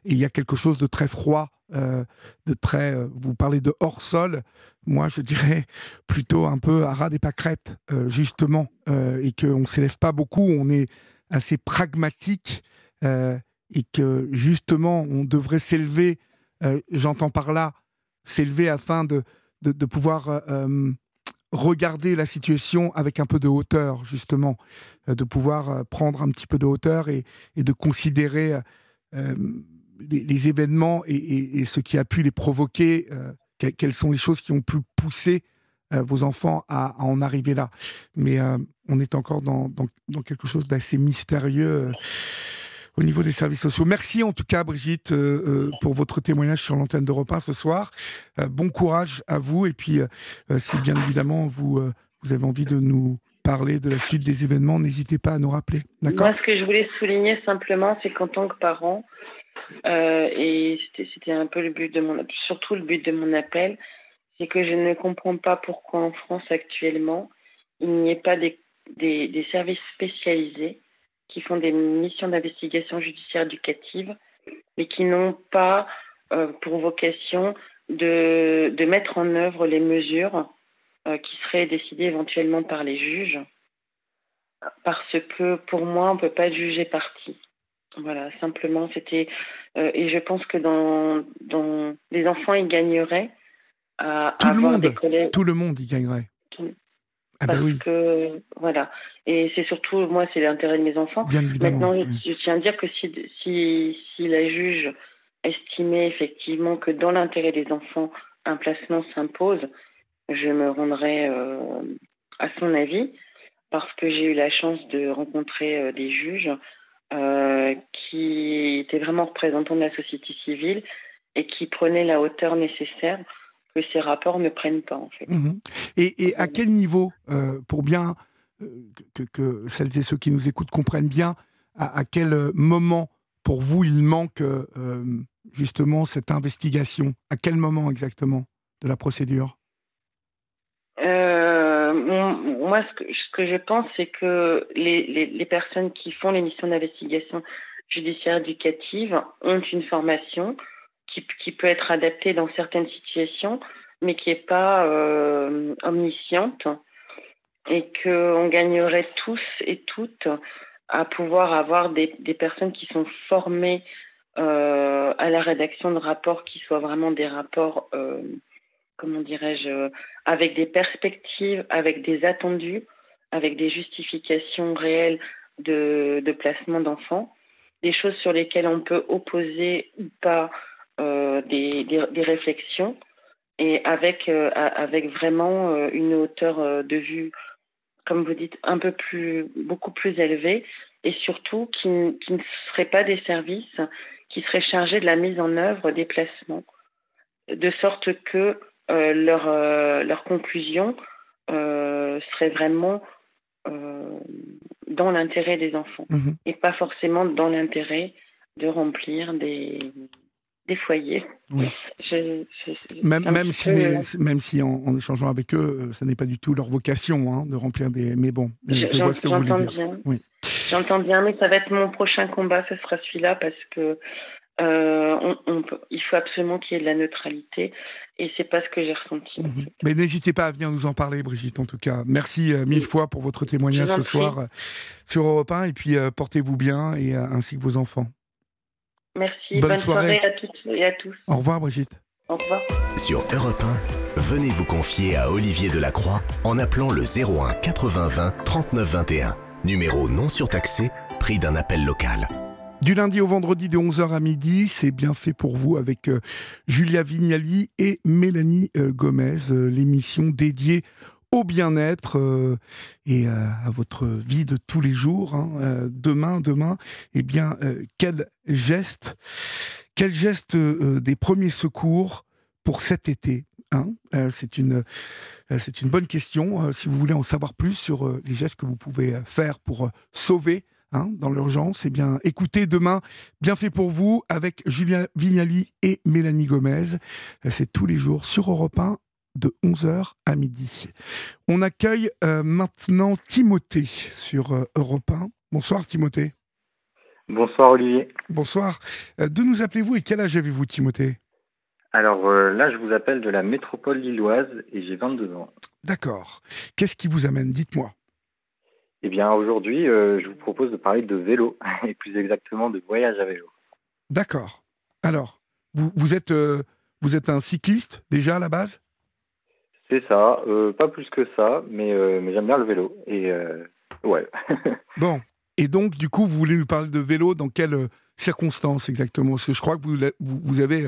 il y a quelque chose de très froid euh, de très. Euh, vous parlez de hors sol. Moi, je dirais plutôt un peu à ras des pâquerettes, euh, justement, et qu'on ne s'élève pas beaucoup. On est assez pragmatique et que justement, on devrait s'élever. J'entends par là s'élever afin de, de, pouvoir regarder la situation avec un peu de hauteur, justement, de pouvoir prendre un petit peu de hauteur et, de considérer les, événements et, ce qui a pu les provoquer, euh, quelles sont les choses qui ont pu pousser euh, vos enfants à, en arriver là. Mais euh, on est encore dans, quelque chose d'assez mystérieux au niveau des services sociaux. Merci en tout cas, Brigitte, pour votre témoignage sur l'antenne d'Europe 1 ce soir. bon courage à vous. Et puis, si bien évidemment vous, vous avez envie de nous parler de la suite des événements, n'hésitez pas à nous rappeler. Moi, ce que je voulais souligner simplement, c'est qu'en tant que parent, euh, et c'était un peu le but de mon, surtout le but de mon appel, c'est que je ne comprends pas pourquoi en France actuellement, il n'y ait pas des, des, services spécialisés qui font des missions d'investigation judiciaire éducative, mais qui n'ont pas euh, pour vocation de, de, mettre en œuvre les mesures euh, qui seraient décidées éventuellement par les juges, parce que pour moi, on ne peut pas juger partie. Voilà, simplement, c'était. Euh, et je pense que dans, dans les enfants, ils gagneraient à tout avoir le monde, des collègues. Tout le monde y gagnerait. Ah bah parce oui. que voilà, et c'est surtout moi, c'est l'intérêt de mes enfants. Bien. Maintenant, je, tiens à dire que si si si la juge estimait effectivement que dans l'intérêt des enfants, un placement s'impose, je me rendrai euh, à son avis parce que j'ai eu la chance de rencontrer euh, des juges euh, qui était vraiment représentant de la société civile et qui prenait la hauteur nécessaire que ces rapports ne prennent pas en fait. Mhm. Et, à quel niveau, euh, pour bien euh, que, celles et ceux qui nous écoutent comprennent bien, à, quel moment pour vous il manque justement cette investigation? À quel moment exactement de la procédure? Moi, ce que, je pense, c'est que les, les, personnes qui font les missions d'investigation judiciaire éducative ont une formation qui, peut être adaptée dans certaines situations, mais qui n'est pas euh, omnisciente, et qu'on gagnerait tous et toutes à pouvoir avoir des, personnes qui sont formées euh, à la rédaction de rapports qui soient vraiment des rapports euh, comment dirais-je, avec des perspectives, avec des attendus, avec des justifications réelles de placement d'enfants, des choses sur lesquelles on peut opposer ou pas euh, des, des, réflexions, et avec, euh, avec vraiment euh, une hauteur de vue, comme vous dites, un peu plus, beaucoup plus élevée, et surtout qui, qui ne seraient pas des services qui seraient chargés de la mise en œuvre des placements, de sorte que leur, leur conclusion serait vraiment dans l'intérêt des enfants mhm. et pas forcément dans l'intérêt de remplir des, des foyers. même, même, si même si en, échangeant avec eux, ce n'est pas du tout leur vocation hein, de remplir des. Mais bon, je, vois ce que vous voulez dire. J'entends bien, mais ça va être mon prochain combat, ce sera celui-là, parce que Euh, il faut absolument qu'il y ait de la neutralité et c'est pas ce que j'ai ressenti. Mhm. Mais n'hésitez pas à venir nous en parler, Brigitte, en tout cas. Merci euh, mille fois pour votre témoignage ce soir euh, sur Europe 1 et puis portez-vous bien et ainsi que vos enfants. Merci, bonne, soirée. à toutes et à tous. Au revoir, Brigitte. Au revoir. Sur Europe 1, venez vous confier à Olivier Delacroix en appelant le 01 80 20 39 21. Numéro non surtaxé, prix d'un appel local. Du lundi au vendredi de 11h à midi, c'est bien fait pour vous avec euh, Julia Vignali et Mélanie euh, Gomez, euh, l'émission dédiée au bien-être et à votre vie de tous les jours. Hein. demain, demain, eh bien, quel geste, quel geste des premiers secours pour cet été hein C'est une, c'est une bonne question. si vous voulez en savoir plus sur les gestes que vous pouvez faire pour sauver Hein, dans l'urgence, eh bien, écoutez demain, bien fait pour vous, avec Julien Vignali et Mélanie Gomez. C'est tous les jours sur Europe 1 de 11h à midi. On accueille euh, maintenant Timothée sur euh, Europe 1. Bonsoir Timothée. Bonsoir Olivier. Bonsoir. Euh, de nous appelez-vous et quel âge avez-vous Timothée? Alors là, je vous appelle de la métropole lilloise et j'ai 22 ans. D'accord. Qu'est-ce qui vous amène? Dites-moi. Eh bien, aujourd'hui, je vous propose de parler de vélo, et plus exactement de voyage à vélo. D'accord. Alors, vous, vous êtes, vous êtes un cycliste déjà à la base? C'est ça, euh, pas plus que ça, mais, mais j'aime bien le vélo. Et ouais. bon, et donc, du coup, vous voulez nous parler de vélo dans quelles circonstances exactement? Parce que je crois que vous, vous, avez,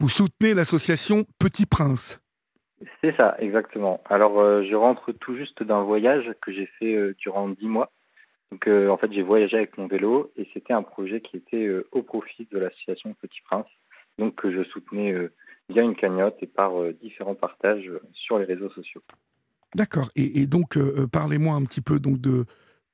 vous soutenez l'association Petit Prince. C'est ça, exactement. Alors, euh, je rentre tout juste d'un voyage que j'ai fait euh, durant dix mois. Donc, euh, en fait, j'ai voyagé avec mon vélo et c'était un projet qui était au profit de l'association Petit Prince, donc que je soutenais via une cagnotte et par différents partages sur les réseaux sociaux. D'accord. Et, donc, parlez-moi un petit peu donc de,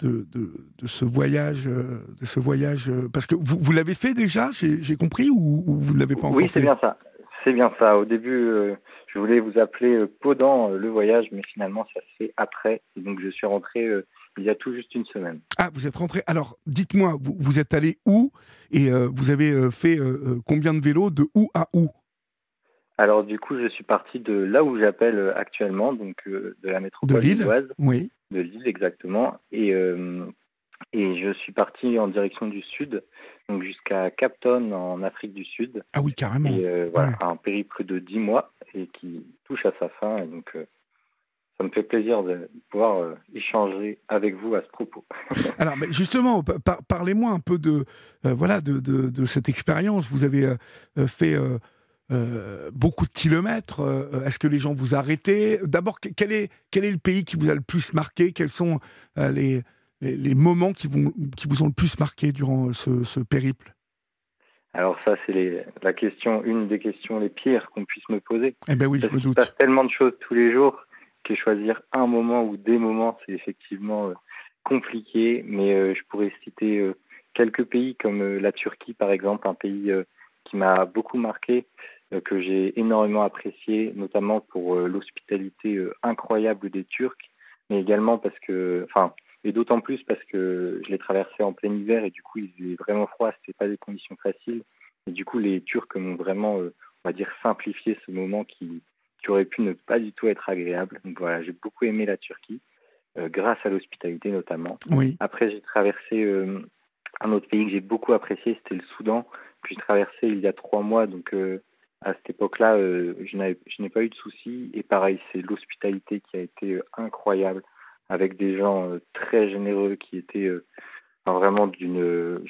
de, de, ce voyage, de ce voyage, parce que vous, vous l'avez fait déjà, j'ai compris, ou, vous ne l'avez pas encore fait Oui, c'est bien ça. C'est bien ça. Au début, je voulais vous appeler euh, pendant euh, le voyage, mais finalement, ça se fait après. Et donc, je suis rentré euh, il y a tout juste une semaine. Ah, vous êtes rentré. Alors, dites-moi, vous, vous, êtes allé où? Et vous avez fait combien de vélos de où à où? Alors, du coup, je suis parti de là où j'appelle actuellement, donc de la métropole de Lille, oui. De Lille, exactement. Et, et je suis parti en direction du sud, donc jusqu'à Capton en Afrique du Sud. Ah oui, carrément. Et voilà, un périple de 10 mois et qui touche à sa fin. Et donc, euh, ça me fait plaisir de pouvoir euh, échanger avec vous à ce propos. Alors, mais justement, parlez-moi un peu de, euh, voilà, de, de, cette expérience. Vous avez fait beaucoup de kilomètres. Est-ce que les gens vous arrêtaient? D'abord, quel est, quel est le pays qui vous a le plus marqué? Quels sont les, les, moments qui, vont, qui vous ont le plus marqué durant ce, ce périple? Alors ça, c'est la question, une des questions les pires qu'on puisse me poser. Eh ben oui, je me doute. Il se passe tellement de choses tous les jours que choisir un moment ou des moments, c'est effectivement euh, compliqué. Mais euh, je pourrais citer euh, quelques pays comme la Turquie, par exemple, un pays qui m'a beaucoup marqué, que j'ai énormément apprécié, notamment pour l'hospitalité incroyable des Turcs, mais également parce que, enfin, et d'autant plus parce que je l'ai traversé en plein hiver et du coup il faisait vraiment froid, c'était pas des conditions faciles. Et du coup les Turcs m'ont vraiment, euh, on va dire, simplifié ce moment qui, qui aurait pu ne pas du tout être agréable. Donc voilà, j'ai beaucoup aimé la Turquie, euh, grâce à l'hospitalité notamment. Oui. Après j'ai traversé euh, un autre pays que j'ai beaucoup apprécié, c'était le Soudan, que j'ai traversé il y a trois mois. Donc à cette époque-là, je n'ai pas eu de soucis. Et pareil, c'est l'hospitalité qui a été incroyable avec des gens euh, très généreux qui étaient euh, vraiment d'une.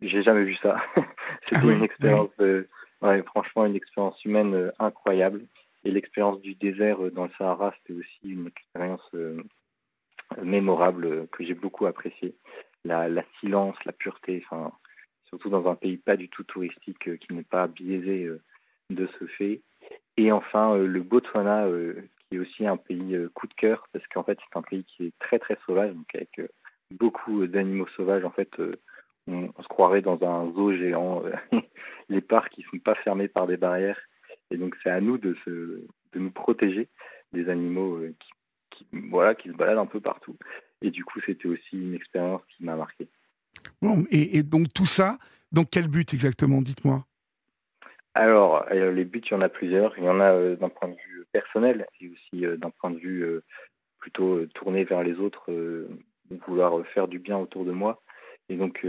J'ai jamais vu ça. C'était ah une expérience, ouais, franchement, une expérience humaine euh, incroyable. Et l'expérience du désert dans le Sahara, c'était aussi une expérience mémorable que j'ai beaucoup appréciée. La, la, silence, la pureté, enfin, surtout dans un pays pas du tout touristique qui n'est pas biaisé de ce fait. Et enfin, le Botswana, qui aussi un pays euh, coup de cœur parce qu'en fait c'est un pays qui est très très sauvage, donc avec euh, beaucoup d'animaux sauvages. En fait, euh, on, se croirait dans un zoo géant. les parcs qui sont pas fermés par des barrières, et donc c'est à nous de se, de nous protéger des animaux qui, voilà qui se baladent un peu partout. Et du coup, c'était aussi une expérience qui m'a marqué. Bon, et, et, donc tout ça, dans quel but exactement Dites-moi? Alors, les buts, il y en a plusieurs. Il y en a d'un point de vue personnel et aussi d'un point de vue plutôt tourné vers les autres, vouloir faire du bien autour de moi. Et donc,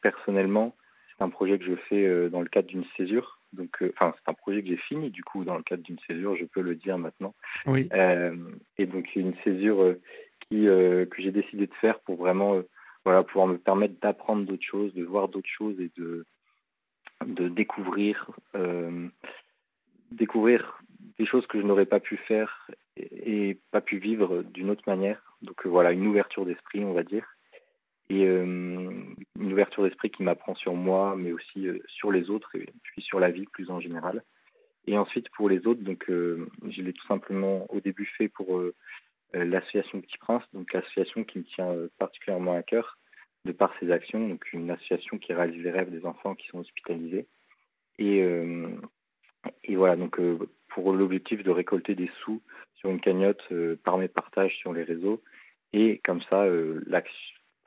personnellement, c'est un projet que je fais dans le cadre d'une césure. Donc, enfin, c'est un projet que j'ai fini du coup dans le cadre d'une césure, je peux le dire maintenant. Oui. et donc, une césure qui que j'ai décidé de faire pour vraiment voilà, pouvoir me permettre d'apprendre d'autres choses, de voir d'autres choses et de, de découvrir, euh, découvrir des choses que je n'aurais pas pu faire et, pas pu vivre d'une autre manière. Donc euh, voilà, une ouverture d'esprit, on va dire. Et euh, une ouverture d'esprit qui m'apprend sur moi, mais aussi sur les autres et puis sur la vie plus en général. Et ensuite pour les autres, donc je l'ai tout simplement au début fait pour l'association Petit Prince, donc l'association qui me tient particulièrement à cœur de par ses actions, donc une association qui réalise les rêves des enfants qui sont hospitalisés. Et, euh, et voilà, donc euh, pour l'objectif de récolter des sous sur une cagnotte euh, par mes partages sur les réseaux. Et comme ça,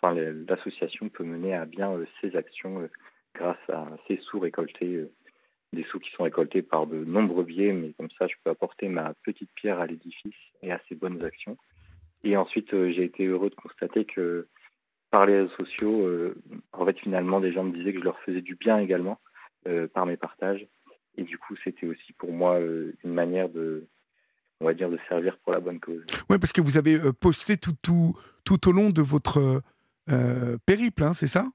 l'association peut mener à bien ses actions grâce à ces sous récoltés, des sous qui sont récoltés par de nombreux biais, mais comme ça, je peux apporter ma petite pierre à l'édifice et à ces bonnes actions. Et ensuite, j'ai été heureux de constater que par les réseaux sociaux, euh, en fait, finalement, des gens me disaient que je leur faisais du bien également euh, par mes partages. Et du coup, c'était aussi pour moi euh, une manière de, on va dire, de servir pour la bonne cause. Oui, parce que vous avez posté tout, tout, tout au long de votre périple, hein, c'est ça?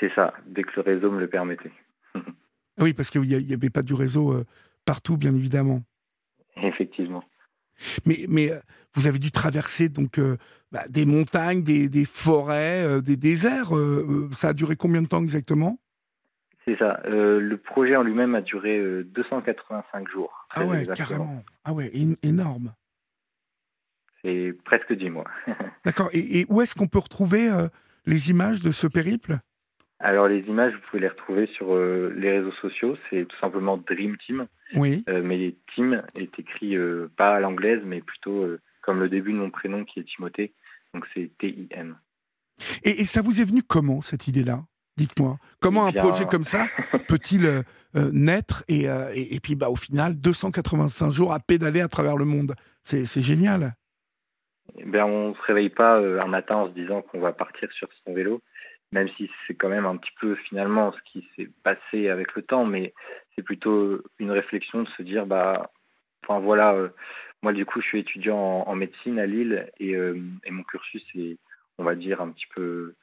C'est ça, dès que le réseau me le permettait. oui, parce qu'il n'y avait pas du réseau partout, bien évidemment. Effectivement. Mais, mais vous avez dû traverser donc bah, des montagnes, des, des forêts, euh, des déserts. Euh, euh, ça a duré combien de temps exactement? C'est ça. le projet en lui-même a duré 285 jours. Ah ouais, carrément. Ah ouais, énorme. C'est presque 10 mois. D'accord. Et, où est-ce qu'on peut retrouver les images de ce périple? Alors les images, vous pouvez les retrouver sur les réseaux sociaux. C'est tout simplement Dream Team. Oui. mais Team est écrit pas à l'anglaise, mais plutôt comme le début de mon prénom qui est Timothée. Donc c'est T-I-M. Et, ça vous est venu comment cette idée-là? Dites-moi. Comment un projet comme ça peut-il euh, euh, naître euh, et, et, puis bah, au final 285 jours à pédaler à travers le monde? C'est génial. Eh ben, on ne se réveille pas un matin en se disant qu'on va partir sur son vélo, même si c'est quand même un petit peu finalement ce qui s'est passé avec le temps, mais c'est plutôt une réflexion de se dire bah, enfin voilà, moi, du coup, je suis étudiant en, médecine à Lille et, euh, et, mon cursus est, on va dire, un petit peu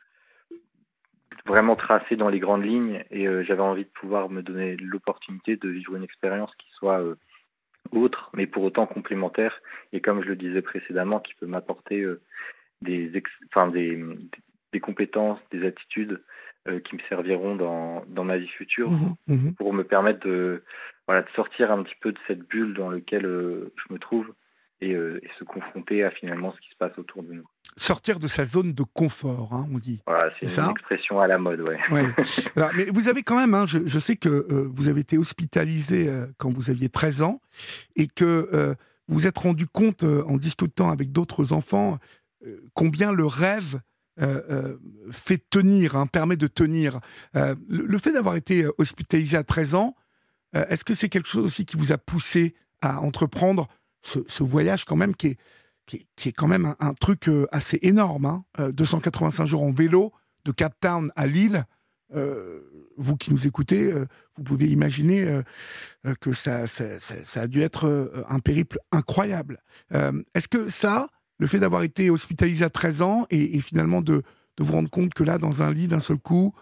vraiment tracé dans les grandes lignes et euh, j'avais envie de pouvoir me donner l'opportunité de vivre une expérience qui soit euh, autre, mais pour autant complémentaire et comme je le disais précédemment, qui peut m'apporter des, enfin, des, des compétences, des attitudes qui me serviront dans, dans ma vie future mmh mmh pour me permettre de, voilà, de sortir un petit peu de cette bulle dans laquelle euh, je me trouve euh, et, se confronter à finalement ce qui se passe autour de nous. Sortir de sa zone de confort, hein, on dit. Voilà, c'est une expression à la mode, ouais. mais vous avez quand même, hein, je, je, sais que euh, vous avez été hospitalisé quand vous aviez 13 ans et que vous vous êtes rendu compte en discutant avec d'autres enfants combien le rêve fait tenir, hein, permet de tenir. le, le, fait d'avoir été hospitalisé à 13 ans, euh, est-ce que c'est quelque chose aussi qui vous a poussé à entreprendre ce, voyage quand même qui est, qui est, quand même un, truc euh, assez énorme 285 hein? euh, jours en vélo de Cap Town à Lille. vous qui nous écoutez, vous pouvez imaginer que ça, a dû être un périple incroyable. Est-ce que ça, le fait d'avoir été hospitalisé à 13 ans et, finalement de, de, vous rendre compte que là, dans un lit d'un seul coup,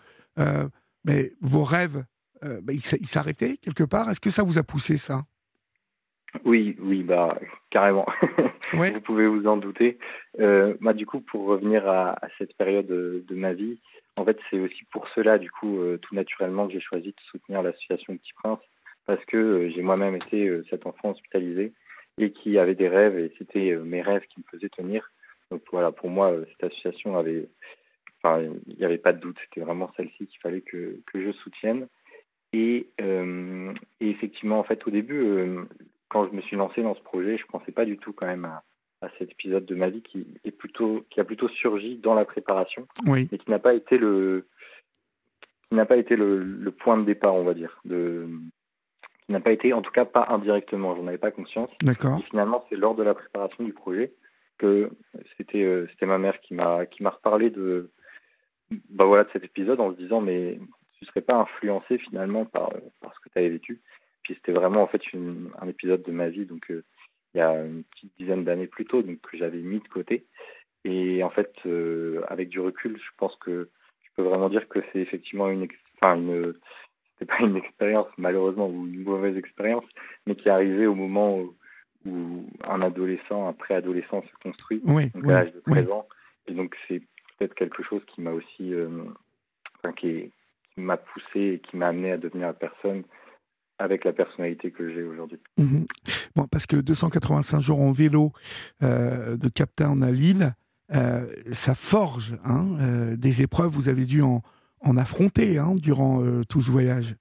mais vos rêves euh, bah, il s'arrêtait quelque part. Est-ce que ça vous a poussé ça? Oui, oui, bah carrément. vous pouvez vous en douter. Euh, bah, du coup, pour revenir à, cette période de, ma vie, en fait, c'est aussi pour cela, du coup, euh, tout naturellement, que j'ai choisi de soutenir l'association Petit Prince, parce que j'ai moi-même été cet enfant hospitalisé et qui avait des rêves, et c'était mes rêves qui me faisaient tenir. Donc voilà, pour moi, cette association avait, enfin, il n'y avait pas de doute, c'était vraiment celle-ci qu'il fallait que, que je soutienne. Euh, et, effectivement, en fait, au début, euh, quand je me suis lancé dans ce projet, je pensais pas du tout quand même à, cet épisode de ma vie qui est plutôt qui a plutôt surgi dans la préparation, oui. mais qui n'a pas été le n'a pas été le, point de départ, on va dire, de qui n'a pas été, en tout cas pas indirectement, j'en avais pas conscience. D'accord. Finalement, c'est lors de la préparation du projet que c'était euh, c'était ma mère qui m'a qui m'a reparlé de bah voilà de cet épisode en se disant mais tu serais pas influencé finalement par par ce que tu avais vécu. Puis c'était vraiment en fait une, un épisode de ma vie donc euh, il y a une petite dizaine d'années plus tôt donc que j'avais mis de côté et en fait euh, avec du recul je pense que je peux vraiment dire que c'est effectivement une enfin une c'était pas une expérience malheureusement ou une mauvaise expérience, mais qui est arrivée au moment où, où un adolescent, un préadolescent se construit, Oui, donc oui, à l'âge de oui. 13 ans. Et donc c'est peut-être quelque chose qui m'a aussi, euh, enfin, qui, m'a poussé et qui m'a amené à devenir la personne avec la personnalité que j'ai aujourd'hui. Mhm. Bon, parce que 285 jours en vélo euh, de Cap Town à Lille, euh, ça forge hein, euh, des épreuves. Vous avez dû en, en affronter hein, durant euh, tout ce voyage?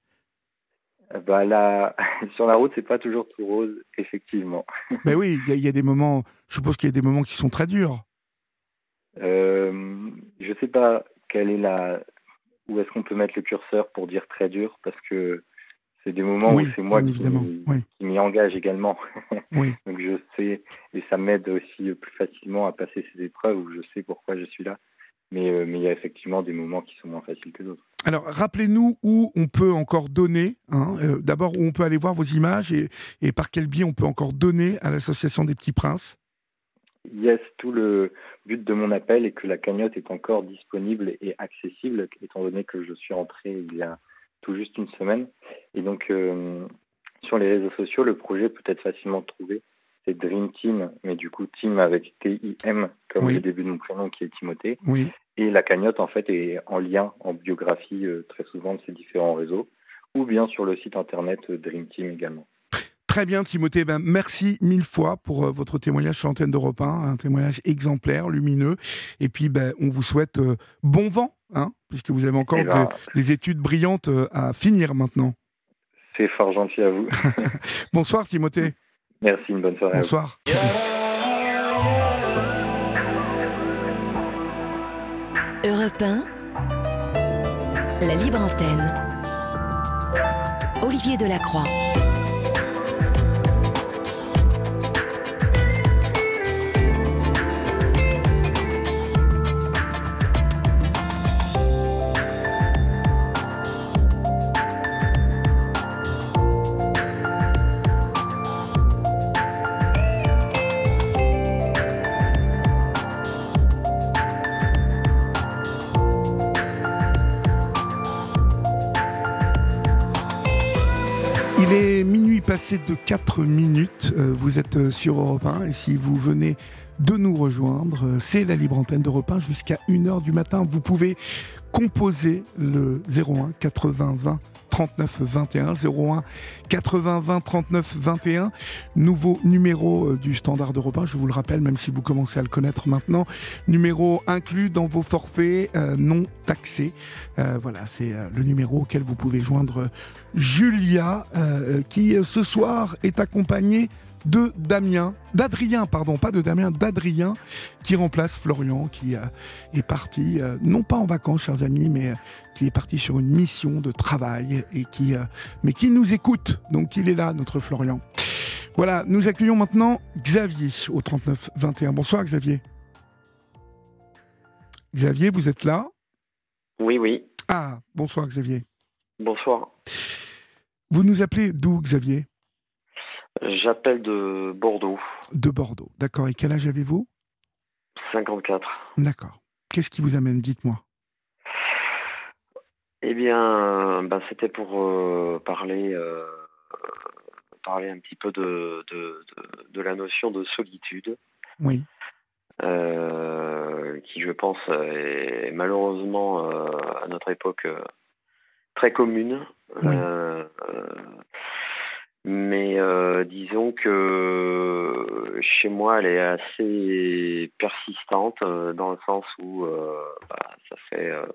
Euh, Bah là, sur la route, c'est pas toujours tout rose, effectivement. Mais oui, il y, a- il y a des moments. Je suppose qu'il y a des moments qui sont très durs. Euh, je sais pas quelle est la où est-ce qu'on peut mettre le curseur pour dire très dur parce que c'est des moments Oui, où c'est moi bien qui oui. qui m'y engage également. Oui. Donc je sais et ça m'aide aussi plus facilement à passer ces épreuves où je sais pourquoi je suis là. Mais euh, mais il y a effectivement des moments qui sont moins faciles que d'autres. Alors, rappelez-nous où on peut encore donner. hein, euh, D'abord, où on peut aller voir vos images et, et par quel biais on peut encore donner à l'Association des Petits Princes? Yes, tout le but de mon appel est que la cagnotte est encore disponible et accessible, étant donné que je suis rentré il y a tout juste une semaine. Et donc, euh, sur les réseaux sociaux, le projet peut être facilement trouvé. C'est Dream Team, mais du coup, Team avec T-I-M, comme Oui. le début de mon prénom qui est Timothée. Oui. Et la cagnotte, en fait, est en lien, en biographie, euh, très souvent de ces différents réseaux, ou bien sur le site internet euh, Dream Team également. Très bien, Timothée. Ben, merci mille fois pour euh, votre témoignage sur l'antenne d'Europe 1, un témoignage exemplaire, lumineux. Et puis, ben, on vous souhaite euh, bon vent, hein, puisque vous avez encore Eh ben, des, des études brillantes à finir maintenant. C'est fort gentil à vous. Bonsoir, Timothée. Merci, une bonne soirée à vous. Bonsoir. Europe 1, la libre antenne. Olivier Delacroix. Passé de 4 minutes. Euh, Vous êtes euh, sur Europe 1 et si vous venez de nous rejoindre, euh, c'est la libre antenne d'Europe 1 jusqu'à 1h du matin. Vous pouvez composer le 01 80 20 39 21 01 80 20 39 21 nouveau numéro euh, du standard d'Europe 1 je vous le rappelle même si vous commencez à le connaître maintenant. Numéro inclus dans vos forfaits euh, non taxés. Euh, voilà c'est le numéro auquel vous pouvez joindre Julia, qui ce soir est accompagnée de Damien, d'Adrien, pardon, pas de Damien, d'Adrien, qui remplace Florian, qui euh, est parti, euh, non pas en vacances, chers amis, mais euh, qui est parti sur une mission de travail et qui, mais qui nous écoute. Donc il est là, notre Florian. Voilà, nous accueillons maintenant Xavier au 39 21. Bonsoir Xavier. Xavier, vous êtes là? Oui, oui. Ah, bonsoir Xavier. Bonsoir. Vous nous appelez d'où Xavier? J'appelle de Bordeaux, De Bordeaux. D'accord. Et quel âge avez-vous? 54. D'accord. Qu'est-ce qui vous amène? Dites-moi. Eh bien, ben, c'était pour euh, parler, euh, parler un petit peu de, de, de, de la notion de solitude, Oui. euh, qui, je pense, est malheureusement à notre époque très commune. Oui. Euh, euh, mais euh, disons que chez moi, elle est assez persistante euh, dans le sens où euh, bah, ça fait. euh,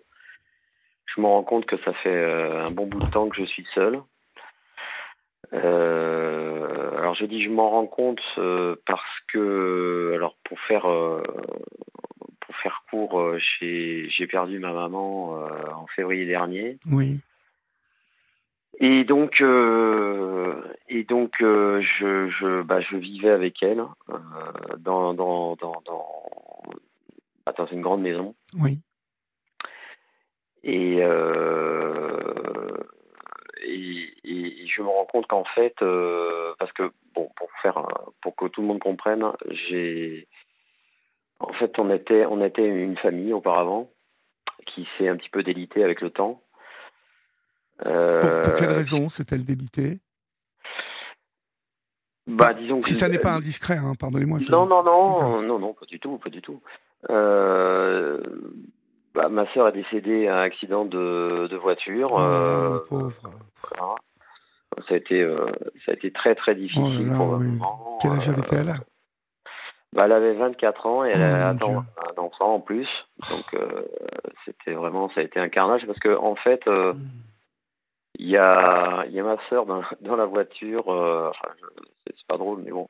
je me rends compte que ça fait euh, un bon bout de temps que je suis seul. Euh, alors je dis je m'en rends compte euh, parce que alors pour faire euh, pour faire court, euh, j'ai perdu ma maman euh, en février dernier. Oui. Et donc, euh, et donc, euh, je, je, bah, je vivais avec elle euh, dans, dans, dans, dans, dans une grande maison. Oui. Et, euh, et, et, et je me rends compte qu'en fait, euh, parce que bon, pour faire, pour que tout le monde comprenne, j'ai, en fait, on était, on était une famille auparavant qui s'est un petit peu délitée avec le temps. Euh, Pour, pour quelle raison s'est-elle débitée? Bah, disons que Si ça n'est pas indiscret, hein, pardonnez-moi. je- Non, non, D'accord. non, non, non, pas du tout, pas du tout. Euh, bah, ma sœur est décédée à un accident de, de voiture. Oh euh, pauvre. voilà. Ça a été, euh, ça a été très très difficile Oh là oui. Quel âge Euh, avait-elle? bah, Elle avait 24 ans et elle mon attend Dieu. un enfant en plus. Donc euh, c'était vraiment, ça a été un carnage parce que en fait, euh, Mm. Il y a, il y a ma sœur dans, dans la voiture. euh, enfin, c'est pas drôle, mais bon.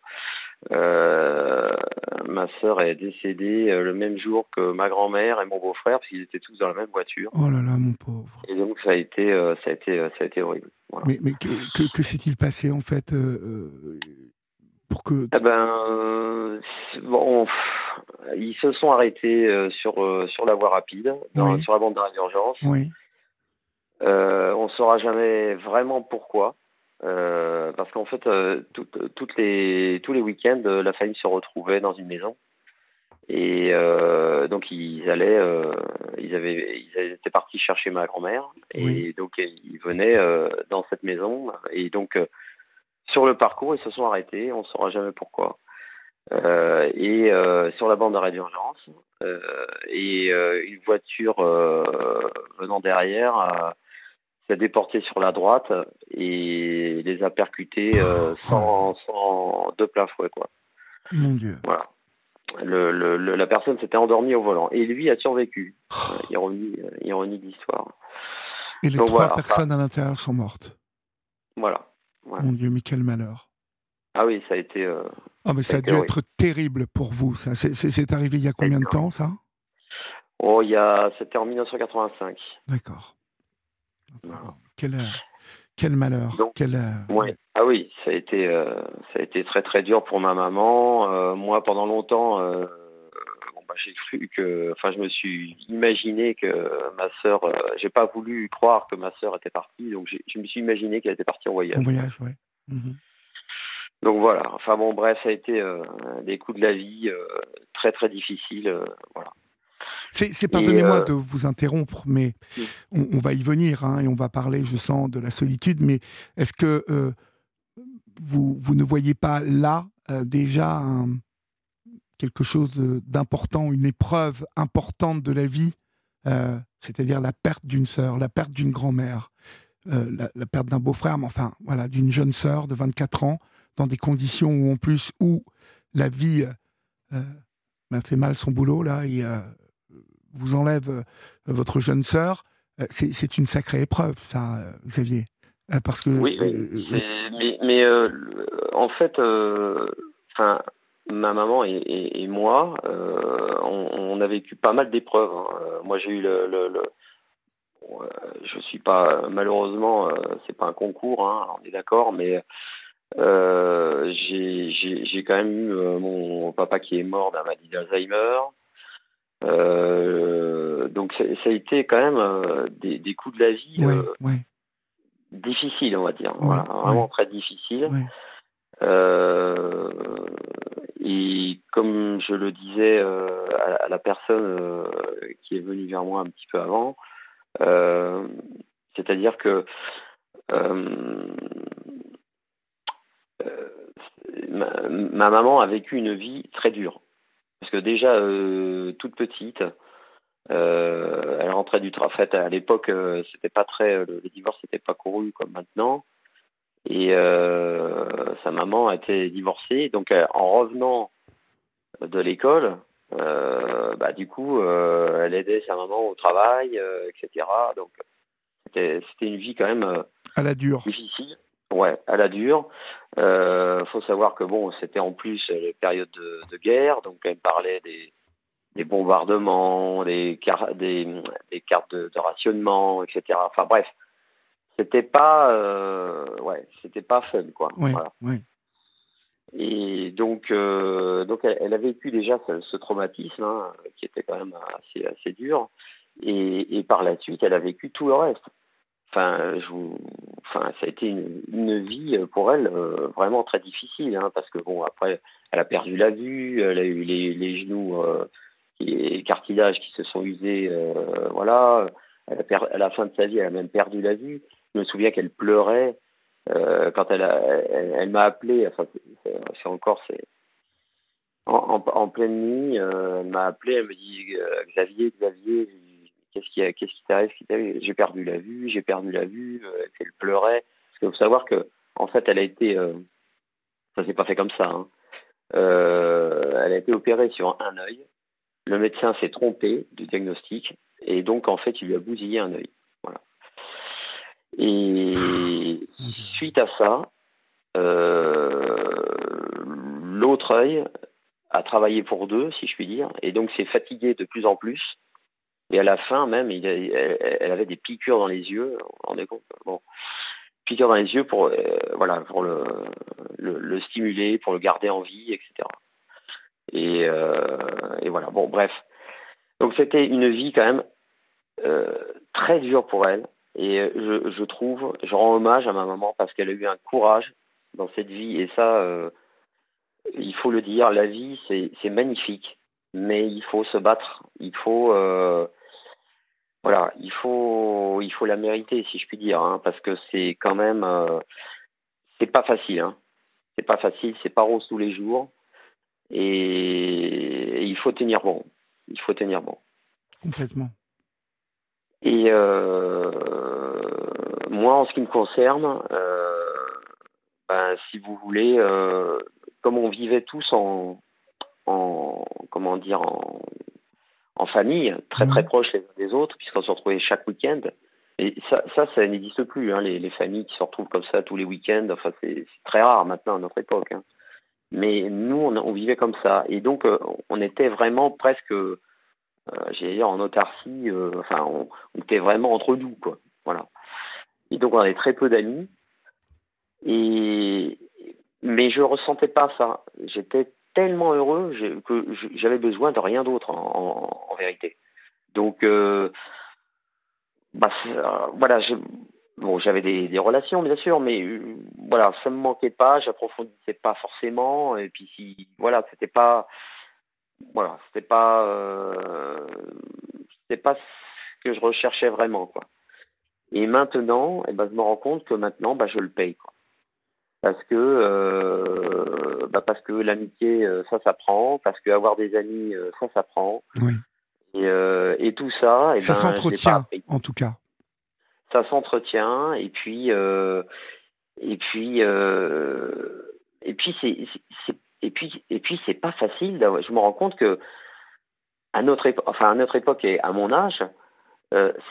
Euh, ma sœur est décédée euh, le même jour que ma grand-mère et mon beau-frère, parce qu'ils étaient tous dans la même voiture. Oh là là, mon pauvre. Et donc ça a été, euh, ça a été, ça a été horrible. Voilà. Mais, mais que, que, que s'est-il passé en fait euh, pour que Eh ben, bon, ils se sont arrêtés sur sur la voie rapide, dans- Oui. sur la bande d'urgence. oui Euh, on saura jamais vraiment pourquoi, euh, parce qu'en fait, euh, toutes, toutes les tous les week-ends, euh, la famille se retrouvait dans une maison. Et euh, donc ils allaient, euh, ils avaient, ils étaient partis chercher ma grand-mère, et donc ils venaient euh, dans cette maison. Et donc euh, sur le parcours, ils se sont arrêtés. On ne saura jamais pourquoi. Euh, et euh, sur la bande d'arrêt d'urgence, euh, et euh, une voiture euh, venant derrière euh, s'est déportée sur la droite et les a percutés euh, sans, sans de plein fouet quoi. mon Dieu. Voilà. Le, le, le- la personne s'était endormie au volant et lui a survécu. Euh, ironie, euh, ironie de l'histoire. Et les Donc trois voilà, personnes à l'intérieur sont mortes. Voilà. Mon Dieu, mais quel malheur. Ah oui, ça a été. euh, Ah mais ça a dû oui. être terrible pour vous. Ça, c'est, c'est- c'est arrivé il y a combien de temps ça? Oh, il y a, c'était en 1985. D'accord. Quel, euh, quel malheur. Donc, quel, euh, Ouais. Ah oui, ça a été, euh, ça a été très très dur pour ma maman. Euh, moi, pendant longtemps, euh, bon, bah, j'ai cru que, enfin, je me suis imaginé que ma sœur, euh, j'ai pas voulu croire que ma sœur était partie, donc je me suis imaginé qu'elle était partie en voyage. En voyage, ouais. Mhm. Donc voilà. Enfin bon, bref, ça a été des coups de la vie très très difficiles. voilà. C'est, pardonnez-moi euh, de vous interrompre, mais on, on va y venir hein, et on va parler, je sens, de la solitude. Mais est-ce que euh, vous, vous ne voyez pas là euh, déjà un- quelque chose d'important, une épreuve importante de la vie, c'est-à-dire la perte d'une sœur, la perte d'une grand-mère, la, la perte d'un beau-frère, mais enfin, voilà, d'une jeune sœur de 24 ans, dans des conditions où, en plus, où la vie m'a fait mal son boulot, là, et vous enlève euh, votre jeune sœur, euh, c'est une sacrée épreuve, ça, euh, Xavier. Parce que. Oui, mais, euh, en fait, euh, enfin, ma maman et, et- et moi, euh, on, on a vécu pas mal d'épreuves. hein. Moi, j'ai eu le, le, le- je suis pas malheureusement, c'est pas un concours, hein, on est d'accord, mais j'ai quand même eu mon papa qui est mort d'un maladie d'Alzheimer. Euh, donc ça ça a été quand même euh, des, des coups de la vie ouais, euh, ouais, difficiles, on va dire. Ouais, Voilà, vraiment très difficiles. et comme je le disais à, à la personne qui est venue vers moi un petit peu avant, c'est-à-dire que ma, ma maman a vécu une vie très dure. Parce que déjà, euh, toute petite, euh, elle rentrait du travail. En fait, à l'époque, euh, c'était pas très, le, le divorce n'était pas couru comme maintenant. Et sa maman était divorcée. Donc, en revenant de l'école, bah, du coup, elle aidait sa maman au travail, etc. Donc, c'était une vie quand même À la dure. difficile. Ouais, à la dure. Euh, faut savoir que bon, c'était en plus les périodes de, de guerre, donc elle parlait des, des bombardements, des, car- des, des cartes de, de rationnement, etc. Enfin bref, c'était pas, euh, ouais, c'était pas fun, quoi. Voilà. ouais. Et donc, euh, donc elle, elle a vécu déjà ce, ce traumatisme, hein, qui était quand même assez, assez dur. Et, et par la suite, elle a vécu tout le reste. Enfin, je vous, enfin, ça a été une, vie pour elle euh, vraiment très difficile, hein, parce que bon, après, elle a perdu la vue, elle a eu les, genoux, euh, et les cartilages qui se sont usés, euh, voilà. À la fin de sa vie, elle a même perdu la vue. Je me souviens qu'elle pleurait euh, quand elle, m'a appelé. Enfin, c'est- encore c'est en, en, pleine nuit. euh, elle m'a appelé. Elle me dit euh, Xavier, Xavier, qu'est-ce qui, t'arrive J'ai perdu la vue. J'ai perdu la vue. Euh, elle pleurait. Parce qu'il faut savoir que fait, elle a été euh, ça s'est pas fait comme ça. Hein. Euh, elle a été opérée sur un œil. Le médecin s'est trompé du diagnostic et donc en fait il lui a bousillé un œil. Et suite à ça, euh, l'autre œil a travaillé pour deux, si je puis dire, et donc s'est fatigué de plus en plus. Et à la fin même, elle, avait des piqûres dans les yeux. Vous rendez compte? Bon, piqûres dans les yeux pour euh, voilà pour le, le, le stimuler, pour le garder en vie, etc. Et, euh, et voilà. Bon, bref. Donc c'était une vie quand même euh, très dure pour elle. Et je, trouve, je rends hommage à ma maman parce qu'elle a eu un courage dans cette vie. Et ça, il faut le dire, la vie, c'est magnifique. Mais il faut se battre. Il faut, voilà, il faut, il faut la mériter, si je puis dire, hein, parce que c'est quand même, euh, c'est pas facile. Hein. C'est pas facile, c'est pas rose tous les jours. Et, et il faut tenir bon. Il faut tenir bon. Complètement. Et euh, moi, en ce qui me concerne, euh, ben, si vous voulez, comme on vivait tous en, en comment dire, en, en famille, très très Mhm. proches les uns des autres, puisqu'on se retrouvait chaque week-end. Et ça, ça, ça n'existe plus, hein, les, les familles qui se retrouvent comme ça tous les week-ends. Enfin, c'est très rare maintenant à notre époque. hein. Mais nous, on, on vivait comme ça. Et donc, euh, on était vraiment presque, euh, j'allais dire, en autarcie. euh, enfin, on, on était vraiment entre nous, quoi. Voilà. Et donc, on avait très peu d'amis. Et mais je ressentais pas ça. J'étais tellement heureux que j'avais besoin de rien d'autre en, vérité. Donc, euh, bah, voilà, bon, j'avais des, des relations bien sûr, mais euh, voilà, ça me manquait pas, j'approfondissais pas forcément, et puis si, voilà, c'était pas, voilà, c'était pas, euh, c'était pas ce que je recherchais vraiment, quoi. Et maintenant, eh ben, je me rends compte que maintenant, bah, je le paye, quoi. Parce que, euh, bah, parce que l'amitié, euh, ça s'apprend, parce que avoir des amis, euh, ça s'apprend. Oui. Et, euh, et tout ça, eh Ça ben, s'entretient, en tout cas. Ça s'entretient, et puis, euh, et puis, et puis c'est, et puis, et puis c'est pas facile. d'avoir- Je me rends compte que à notre époque, enfin à notre époque et à mon âge,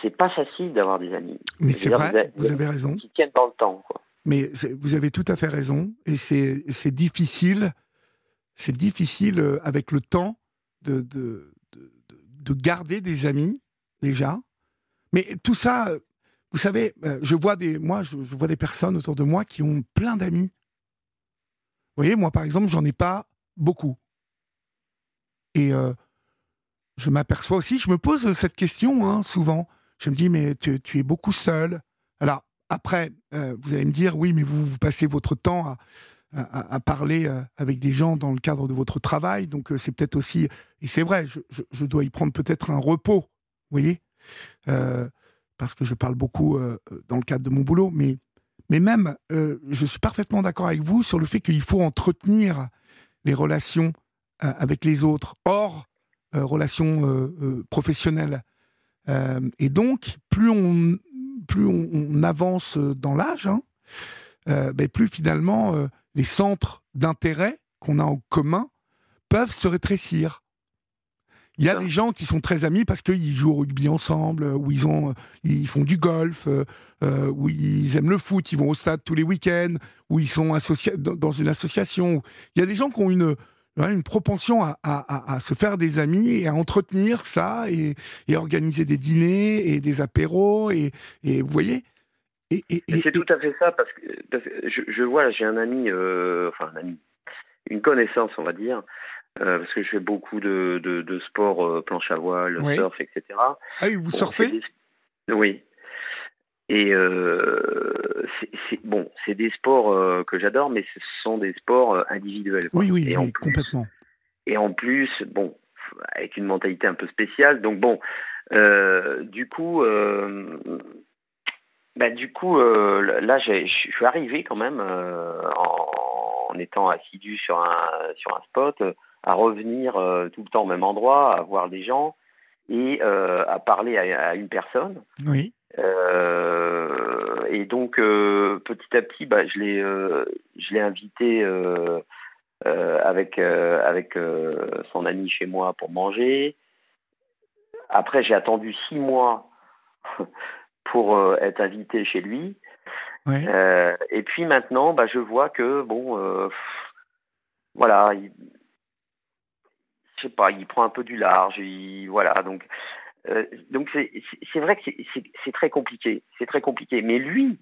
c'est pas facile d'avoir des amis Mais c'est vrai, vous avez raison. qui tiennent dans le temps, quoi. Mais vous avez tout à fait raison. Et c'est difficile, c'est difficile euh, avec le temps de, de, de, de garder des amis, déjà. Mais tout ça, vous savez, euh, je vois des, moi, je vois des personnes autour de moi qui ont plein d'amis. Vous voyez, moi, par exemple, j'en ai pas beaucoup. Et euh, je m'aperçois aussi, je me pose cette question hein, souvent. Je me dis, mais tu, tu es beaucoup seul. Alors, après, euh, vous allez me dire, oui, mais vous, passez votre temps à, parler euh, avec des gens dans le cadre de votre travail, donc euh, c'est peut-être aussi, et c'est vrai, je, dois y prendre peut-être un repos, vous voyez, parce que je parle beaucoup dans le cadre de mon boulot, mais, mais même, je suis parfaitement d'accord avec vous sur le fait qu'il faut entretenir les relations avec les autres, hors relations professionnelles. Et donc, plus on, plus on, on avance dans l'âge, hein, euh, ben, plus finalement euh, les centres d'intérêt qu'on a en commun peuvent se rétrécir. Il y a des gens qui sont très amis parce qu'ils jouent au rugby ensemble, euh, ou ils, ont, ils font du golf, euh, ou ils aiment le foot, ils vont au stade tous les week-ends, ou ils sont associa- dans une association. Il y a des gens qui ont une, une propension à, à- se faire des amis et à entretenir ça et, et organiser des dîners et des apéros. Et, et vous voyez Et, C'est tout à fait ça, parce que, parce que je, je vois, j'ai un ami, euh, enfin un ami, une connaissance, on va dire, euh, parce que je fais beaucoup de, de, de sport, euh, planche à voile, Oui. surf, etc. Ah oui, vous Bon, surfez? des- Oui. Et euh, c'est bon, c'est des sports euh, que j'adore, mais ce sont des sports euh, individuels. quoi. Oui, oui, et en plus, complètement. et en plus, bon, avec une mentalité un peu spéciale. Donc bon, euh, du coup, euh, bah, du coup, euh, là, j'ai- je suis arrivé quand même euh, en, en étant assidu sur un sur un spot, à revenir tout le temps au même endroit, à voir des gens et à parler à, à une personne. Oui, Euh, et donc euh, petit à petit, bah, je l'ai, euh, je l'ai invité avec avec son ami chez moi pour manger. Après, j'ai attendu six mois pour être invité chez lui. et puis maintenant, bah, je vois que bon, voilà, il, je sais pas, il prend un peu du large. Il, voilà, donc donc c'est vrai que c'est- très compliqué, c'est très compliqué. Mais lui,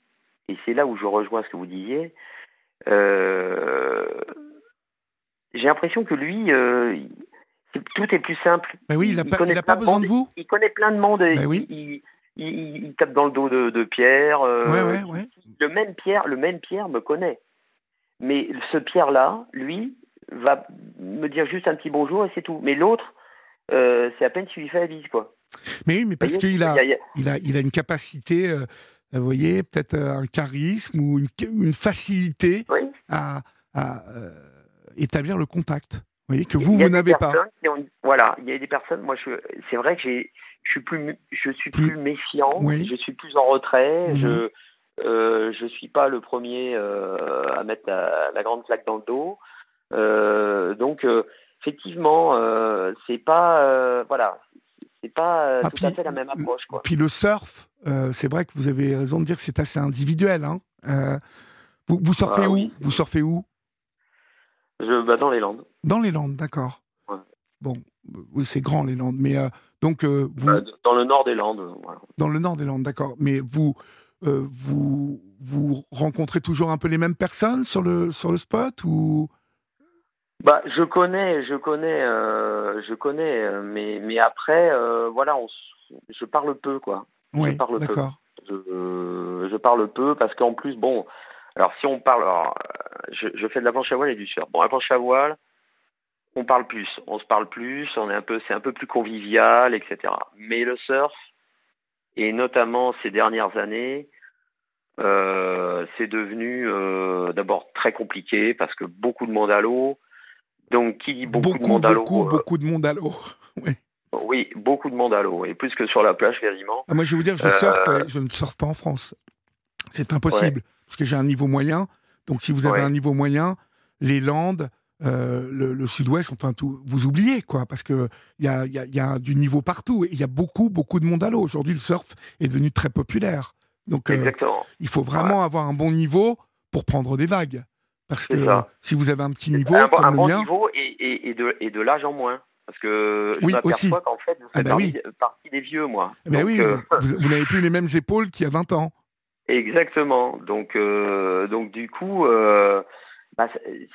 et c'est là où je rejoins ce que vous disiez, euh, j'ai l'impression que lui, euh, tout est plus simple. Ben oui, il n'a pas, il a pas plein besoin monde, de vous Il connaît plein de monde. Ben oui. il, il, il- il tape dans le dos de, de Pierre. euh, Ouais, ouais, ouais. Le même Pierre, le même Pierre me connaît. Mais ce Pierre-là, lui, va me dire juste un petit bonjour et c'est tout. Mais l'autre, euh, c'est à peine si lui fait la bise, quoi. Mais oui, mais parce qu'il a, il a- il a- une capacité, euh, vous voyez, peut-être euh, un charisme ou une, une facilité oui. à, à, euh, établir le contact. Vous voyez, que vous, vous n'avez pas. ont- voilà, il y a des personnes. Moi, c'est vrai que je suis plus, je suis Plus- plus, méfiant. Oui. Je suis plus en retrait. Mhm. Je, euh, je suis pas le premier à mettre la, la grande claque dans le dos. Donc, effectivement, c'est pas, voilà, c'est pas euh, Ah, tout à puis- fait la même approche, quoi. Puis le surf, euh, c'est vrai que vous avez raison de dire que c'est assez individuel. Hein. Euh, vous, vous surfez Ah où? oui. Vous surfez où? Je, bah, dans les Landes. Dans les Landes, d'accord. Ouais. Bon, oui, c'est grand les Landes, mais donc vous Bah, dans le nord des Landes, voilà. dans le nord des Landes, d'accord. Mais vous vous vous rencontrez toujours un peu les mêmes personnes sur le sur le spot ou? Bah, je connais, je connais, euh, je connais, euh, mais mais après, euh, voilà, on, je parle peu, quoi. Oui, parle peu. Je, je parle peu parce qu'en plus, bon, alors si on parle, alors, je, je fais de la planche à voile et du surf. Bon, la planche à voile, on parle plus, on se parle plus, on est un peu, c'est un peu plus convivial, etc. Mais le surf, et notamment ces dernières années, euh, c'est devenu euh, d'abord très compliqué parce que beaucoup de monde à l'eau. Donc, qui dit beaucoup, de Beaucoup, monde à l'eau beaucoup, euh, beaucoup de monde à l'eau. Oui. Oui, beaucoup de monde à l'eau, et plus que sur la plage quasiment. Ah, moi, je vais vous dire, je Euh, surfe, euh, je ne surfe pas en France. C'est impossible parce que j'ai un niveau moyen. Donc, si vous avez Ouais. un niveau moyen, les Landes, euh, le, le Sud-Ouest, enfin tout, vous oubliez quoi, parce que il y a, y a- il y a du niveau partout et il y a beaucoup, beaucoup de monde à l'eau. Aujourd'hui, le surf est devenu très populaire. Donc, euh, il faut vraiment avoir un bon niveau pour prendre des vagues. Parce que ça. si vous avez un petit niveau un, comme un le bon mien, niveau et, et, et de, et de l'âge en moins. Parce que je Oui, m'aperçois qu'en fait, vous Ah faites bah partie, oui. partie des vieux, moi. eh ben oui, euh, vous, vous n'avez plus les mêmes épaules qu'il y a 20 ans. exactement. Donc, euh, donc du coup, euh, bah,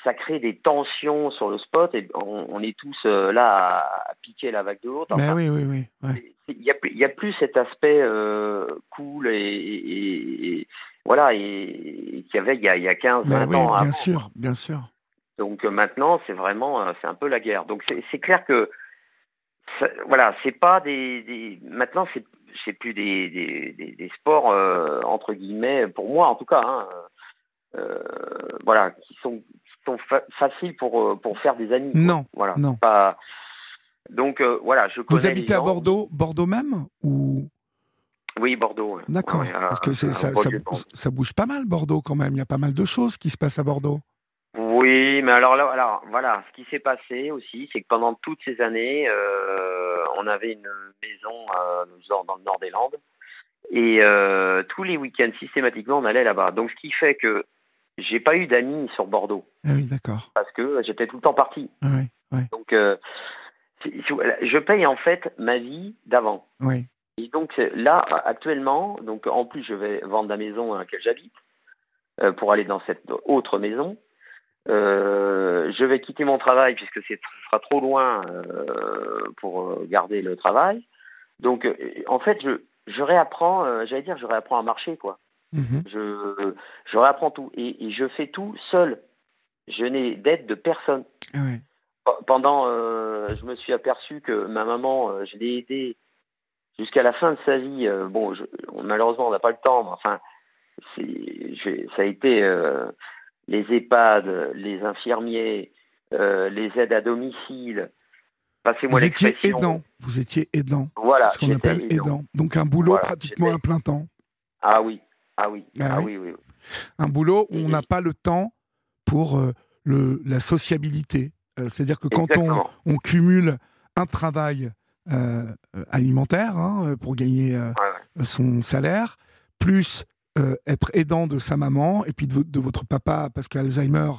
ça, crée des tensions sur le spot et on, on est tous euh, là à, à piquer la vague de l'autre. Ben Enfin, oui, oui, oui. ouais. Il n'y a, plus- a cet aspect cool et- voilà et, qu'il y avait il y a, il y a 15, Ben 20 oui, ans bien avant. sûr, bien sûr. Donc euh, maintenant, c'est vraiment, euh, c'est un peu la guerre. Donc c'est clair que, ça- voilà, c'est pas des, des- maintenant c'est c'est plus des, des, des, des sports euh, entre guillemets pour moi en tout cas, hein, euh, voilà, qui sont qui sont fa- faciles pour pour faire des amis. Non, voilà, non. pas. Donc euh, voilà, je connais Vous habitez à. Bordeaux, Bordeaux même ou Oui, Bordeaux. D'accord, Ouais, parce que ça, bouge pas mal Bordeaux quand même. Il y a pas mal de choses qui se passent à Bordeaux. Oui, mais alors là, alors, voilà, ce qui s'est passé aussi, c'est que pendant toutes ces années, euh, on avait une maison euh, dans, le nord des Landes, et euh, tous les week-ends, systématiquement, on allait là-bas. Donc, ce qui fait que j'ai pas eu d'amis sur Bordeaux, Ah oui, d'accord. parce que j'étais tout le temps parti. Ah Oui, oui, Donc, je paye en fait ma vie d'avant. oui. Et donc là, actuellement, donc en plus, je vais vendre la maison dans laquelle j'habite euh, pour aller dans cette autre maison. Euh, je vais quitter mon travail puisque ce sera trop loin euh, pour garder le travail. Donc, en fait, je, je réapprends, j'allais dire, je réapprends à marcher, quoi. Mhm. Je, je réapprends tout et, et, je fais tout seul. Je n'ai d'aide de personne. Ah. Pendant, je me suis aperçu que ma maman, je l'ai aidée jusqu'à la fin de sa vie. bon, je, malheureusement, on n'a pas le temps, mais enfin, ça a été euh, les EHPAD, les infirmiers, euh, les aides à domicile. Passez-moi Vous étiez aidant. Vous étiez aidant. Voilà. Ce qu'on appelle aidant. Donc un boulot pratiquement à plein temps. Ah oui. Ah oui. Ah, ah oui. oui, Un boulot où on n'a pas le temps pour euh, le, la sociabilité. C'est-à-dire que quand on, on, cumule un travail alimentaire hein, pour gagner son salaire, plus euh, être aidant de sa maman et puis de, votre papa, parce qu'Alzheimer,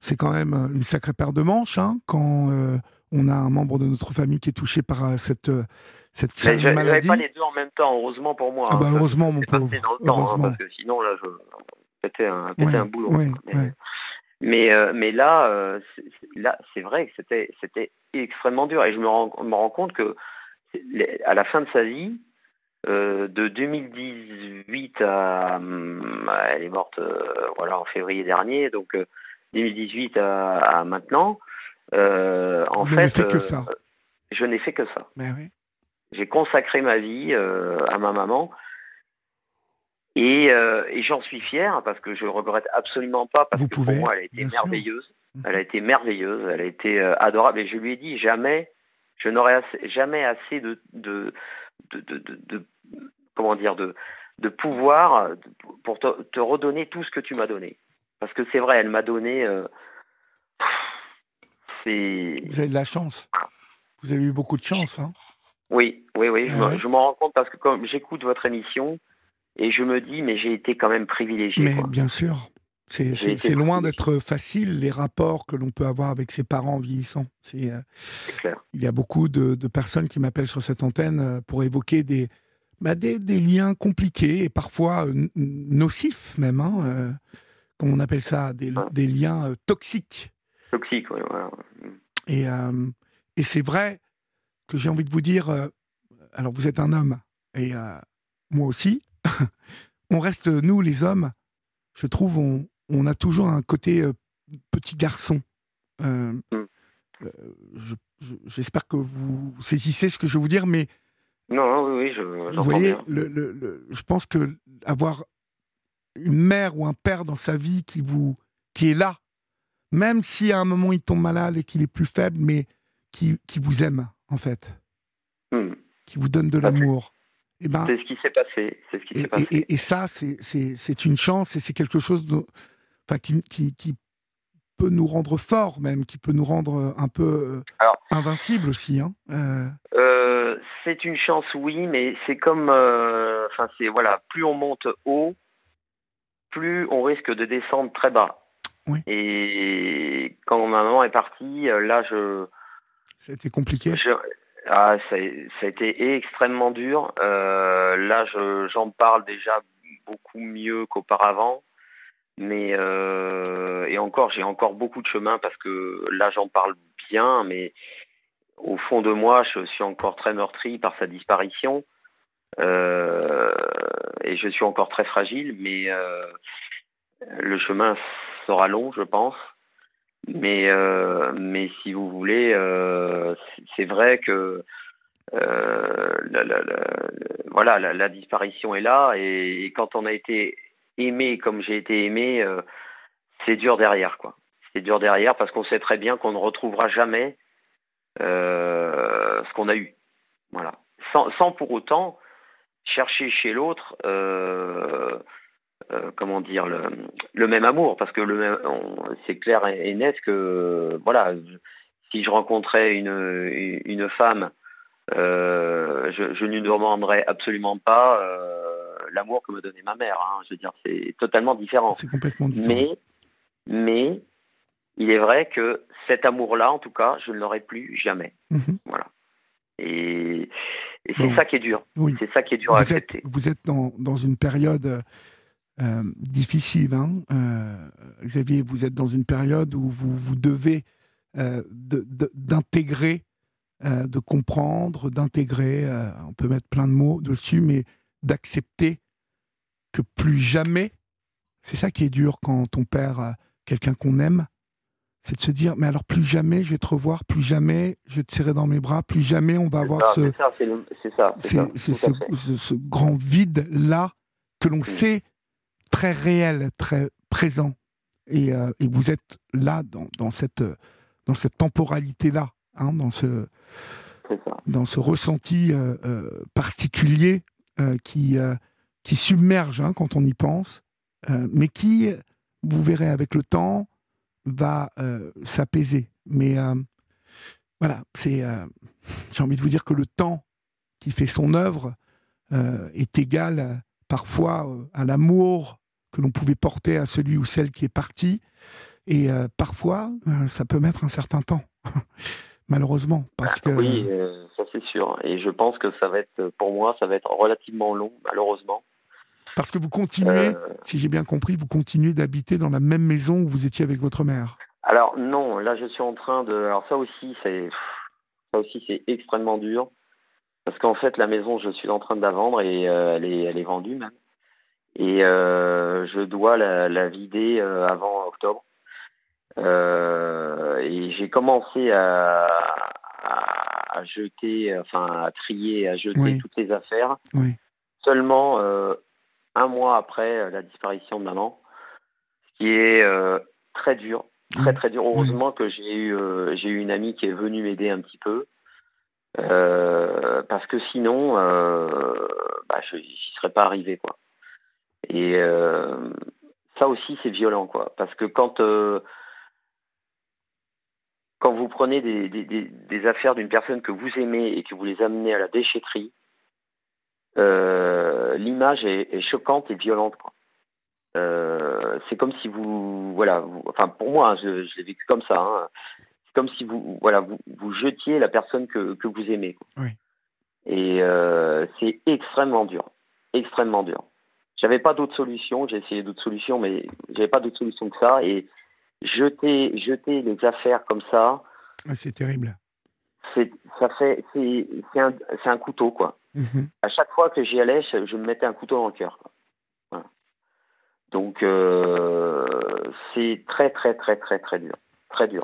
c'est quand même une sacrée paire de manches hein, quand euh, on a un membre de notre famille qui est touché par euh, cette, cette je, maladie. pas les deux en même temps, heureusement pour moi. Ah bah, heureusement, mon pauvre. heureusement. parce que sinon, là, je pétais un, un boulot. mais, mais, là, là c'est vrai que c'était, c'était extrêmement dur. Et je me rends, me rends compte que à la fin de sa vie, euh, de 2018 à, hum, elle est morte euh, voilà en février dernier, donc 2018 euh, à, maintenant. en fait, fait que ça. je n'ai fait que ça. Ben oui. J'ai consacré ma vie à ma maman. Et, et j'en suis fier parce que je le regrette absolument pas parce Vous que pouvez, pour moi elle a été merveilleuse. Mhm. Elle a été merveilleuse, elle a été adorable et je lui ai dit jamais, je n'aurai jamais assez de, de, de, comment dire de, de pouvoir pour te, te, redonner tout ce que tu m'as donné. Parce que c'est vrai, elle m'a donné. Euh, c'est. Vous avez de la chance. Vous avez eu beaucoup de chance, hein Oui, oui, oui. Ah je, m'en rends compte parce que comme j'écoute votre émission et je me dis, mais j'ai été quand même privilégié. Mais quoi. bien sûr. C'est loin d'être facile les rapports que l'on peut avoir avec ses parents vieillissants. C'est euh, clair. Il y a beaucoup de, de personnes qui m'appellent sur cette antenne euh, pour évoquer des, bah des, des, liens compliqués et parfois euh, nocifs même, hein, euh, comme on appelle ça, des, des liens toxiques. Toxiques, oui. Voilà. Et, et c'est vrai que j'ai envie de vous dire, alors vous êtes un homme et moi aussi, on reste, nous les hommes, je trouve, on, on a toujours un côté euh, petit garçon. Euh, mm. euh, J'espère que vous saisissez ce que je veux vous dire, mais non, oui, oui, je. Vous voyez, bien. le, le, je pense que avoir une mère ou un père dans sa vie qui vous, qui est là, même si à un moment il tombe malade et qu'il est plus faible, mais qui, qui vous aime en fait, mm. qui vous donne de l'amour. Et ben, c'est ce qui s'est passé. C'est ce qui et, s'est passé. Et, et, et ça, c'est une chance et c'est quelque chose de, enfin, qui, qui, qui, peut nous rendre forts même, qui peut nous rendre un peu Alors, invincibles aussi. Hein euh... Euh, c'est une chance, oui, mais c'est comme, euh, enfin, c'est voilà, plus on monte haut, plus on risque de descendre très bas. Oui. Et quand ma maman est partie, là, je. Ça a été compliqué. Je, ah, ça, ça, a été extrêmement dur. Euh, là, j'en parle déjà beaucoup mieux qu'auparavant. Mais euh, et encore, j'ai encore beaucoup de chemin parce que là, j'en parle bien, mais au fond de moi, je suis encore très meurtri par sa disparition. Euh, et je suis encore très fragile, mais euh, le chemin sera long, je pense. Mais, euh, mais si vous voulez, euh, c'est vrai que euh, la, voilà, la, disparition est là et, quand on a été aimé comme j'ai été aimé, c'est dur derrière, quoi. C'est dur derrière parce qu'on sait très bien qu'on ne retrouvera jamais ce qu'on a eu. Voilà. Sans, pour autant chercher chez l'autre euh, comment dire le, le, même amour parce que le c'est clair et, net que voilà si je rencontrais une une femme euh, je, je ne lui demanderais absolument pas euh, l'amour que me donnait ma mère hein. je veux dire c'est totalement différent c'est complètement différent mais mais il est vrai que cet amour là en tout cas je ne l'aurai plus jamais -hmm. voilà et Et c'est ça qui est dur. Oui. C'est ça qui est dur à vous accepter. Êtes, vous êtes dans, dans une période euh, difficile, hein euh, Xavier. Vous êtes dans une période où vous, vous devez euh, d'intégrer, de, comprendre, d'intégrer. on peut mettre plein de mots dessus, mais d'accepter que plus jamais. C'est ça qui est dur quand on perd quelqu'un qu'on aime c'est de se dire mais alors plus jamais je vais te revoir, plus jamais je vais te serrer dans mes bras, plus jamais on va avoir ça, ce ça, c'est le- ça. ce, ce- ce grand vide là que l'on sait très réel, très présent et, euh, et vous êtes là dans, dans cette dans cette temporalité là, dans ce dans ressenti euh, euh, particulier euh, qui, euh, qui submerge hein, quand on y pense, euh, mais qui, vous verrez avec le temps, va euh, s'apaiser. Mais euh, voilà, c'est, euh, j'ai envie de vous dire que le temps qui fait son œuvre euh, est égal euh, parfois euh, à l'amour que l'on pouvait porter à celui ou celle qui est parti. Et euh, parfois, euh, ça peut mettre un certain temps, malheureusement, parce que Oui, euh, ça c'est sûr. Et je pense que ça va être, pour moi, ça va être relativement long, malheureusement. Parce que vous continuez, si j'ai bien compris, vous continuez d'habiter dans la même maison où vous étiez avec votre mère. Alors non, là je suis en train de. Alors ça aussi c'est, ça aussi c'est extrêmement dur parce qu'en fait la maison je suis en train de la vendre et elle est, elle est vendue même. Et euh, je dois la, la vider euh, avant octobre. Euh, et j'ai commencé à, à, à jeter, enfin à trier, à jeter Oui. toutes les affaires. Oui. Seulement euh, un mois après la disparition de maman, ce qui est euh, très dur, très très dur. Heureusement que j'ai eu euh, j'ai eu une amie qui est venue m'aider un petit peu. Euh, parce que sinon, euh, bah, je n'y serais pas arrivé quoi. Et euh, ça aussi c'est violent quoi, parce que quand euh, quand vous prenez des, des, des, des affaires d'une personne que vous aimez et que vous les amenez à la déchetterie, euh, l'image est, est choquante et violente. Quoi. Euh, c'est comme si vous, voilà, vous- enfin pour moi, hein, je, je l'ai vécu comme ça. hein. c'est comme si vous, voilà, vous, vous jetiez la personne que, que vous aimez. quoi. Oui. Et euh, c'est extrêmement dur, extrêmement dur. J'avais pas d'autre solution. J'ai essayé d'autres solutions, mais j'avais pas d'autre solution que ça. Et jeter, jeter les affaires comme ça, Ah, C'est terrible. c'est, ça fait, c'est, c'est un, c'est un couteau quoi Mhm. à chaque fois que j'y allais, je, je me mettais un couteau dans le cœur. quoi. Voilà. Donc euh, c'est très très très très très dur, très dur.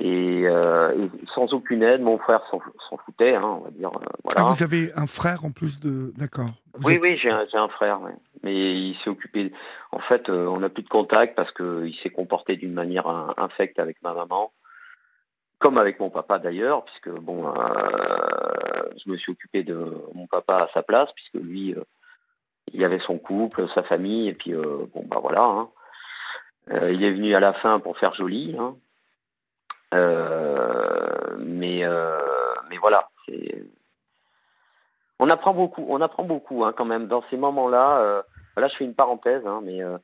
Et, euh, et sans aucune aide, mon frère s'en, foutait, hein, on va dire. euh, voilà. Ah, vous avez un frère en plus de. D'accord. Oui, êtes- oui, j'ai un, frère, ouais. mais il s'est occupé. En fait, euh, on n'a plus de contact parce qu'il s'est comporté d'une manière in- infecte avec ma maman, comme avec mon papa d'ailleurs, puisque bon, je me suis occupé de mon papa à sa place, puisque lui, il avait son couple, sa famille, et puis bon, bah voilà. hein. Il est venu à la fin pour faire joli, hein. Euh, mais euh, mais voilà, c'est on apprend beaucoup, on apprend beaucoup hein, quand même dans ces moments-là. euh, là, je fais une parenthèse, hein, mais euh,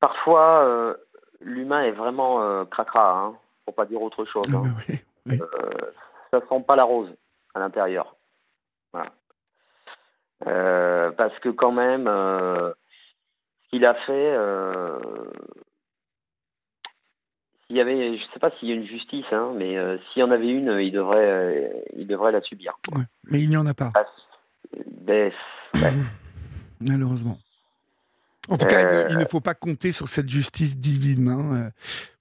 parfois euh, l'humain est vraiment cracra, hein, pour pas dire autre chose. Ah, oui, oui. Ça sent pas la rose à l'intérieur. Voilà. Parce que quand même, ce qu'il a fait, s'il y avait, je sais pas s'il y a une justice, hein, mais euh, s'il y en avait une, il devrait, euh, il devrait la subir. Ouais. Mais il n'y en a pas, ben, ouais. malheureusement. En tout cas, Euh, il, il ne faut pas compter sur cette justice divine. hein. Euh,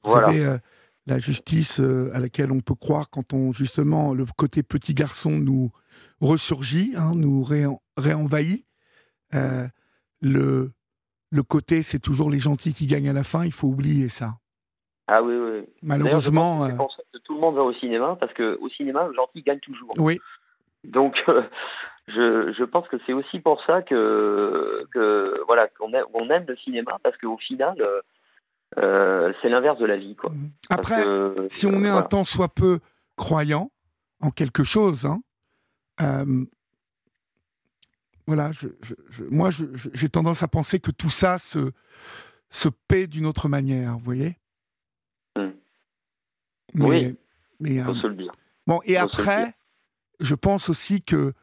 Vous Voilà. savez, euh, la justice euh, à laquelle on peut croire quand on, justement, le côté petit garçon nous ressurgit, hein, nous réen- réenvahit. Euh, le, le côté, c'est toujours les gentils qui gagnent à la fin, il faut oublier ça. Ah oui, oui. Malheureusement, c'est euh, pour ça que tout le monde va au cinéma, parce que au cinéma, le gentil gagne toujours. oui, Donc, euh, je, je pense que c'est aussi pour ça que, que voilà qu'on aime, on aime le cinéma parce qu'au final, euh, euh, c'est l'inverse de la vie, quoi. Parce Après, que, si on est un tant soit peu croyant en quelque chose, hein, euh, voilà, je, moi j'ai tendance à penser que tout ça se, se paie d'une autre manière, vous voyez. Mais, Oui. mais, faut euh, se le dire. Bon, et Faut après, je pense aussi que